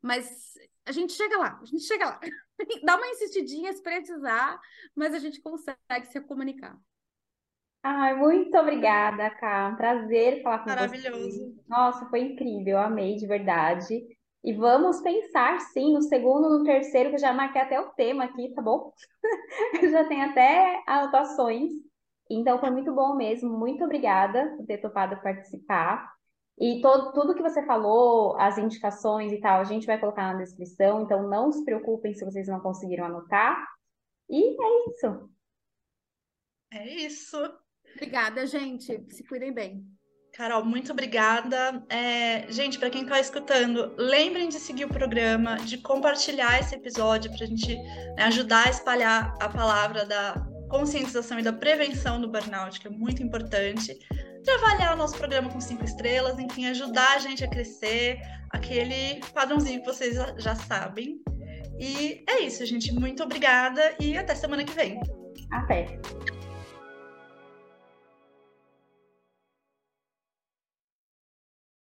Mas a gente chega lá, a gente chega lá. Dá uma insistidinha se precisar, mas a gente consegue se comunicar. Ai, muito obrigada, Cá. Um prazer falar com Maravilhoso. você. Nossa, foi incrível, amei de verdade. E vamos pensar, sim, no segundo, no terceiro, que eu já marquei até o tema aqui, tá bom? eu já tenho até anotações. Então, foi muito bom mesmo. Muito obrigada por ter topado participar. E todo, tudo que você falou, as indicações e tal, a gente vai colocar na descrição, então não se preocupem se vocês não conseguiram anotar. E é isso. É isso. Obrigada, gente. Se cuidem bem. Carol, muito obrigada. É, gente, para quem está escutando, lembrem de seguir o programa, de compartilhar esse episódio para a gente né, ajudar a espalhar a palavra da conscientização e da prevenção do burnout, que é muito importante. De avaliar o nosso programa com cinco estrelas, enfim, ajudar a gente a crescer, aquele padrãozinho que vocês já sabem. E é isso, gente. Muito obrigada e até semana que vem. Até.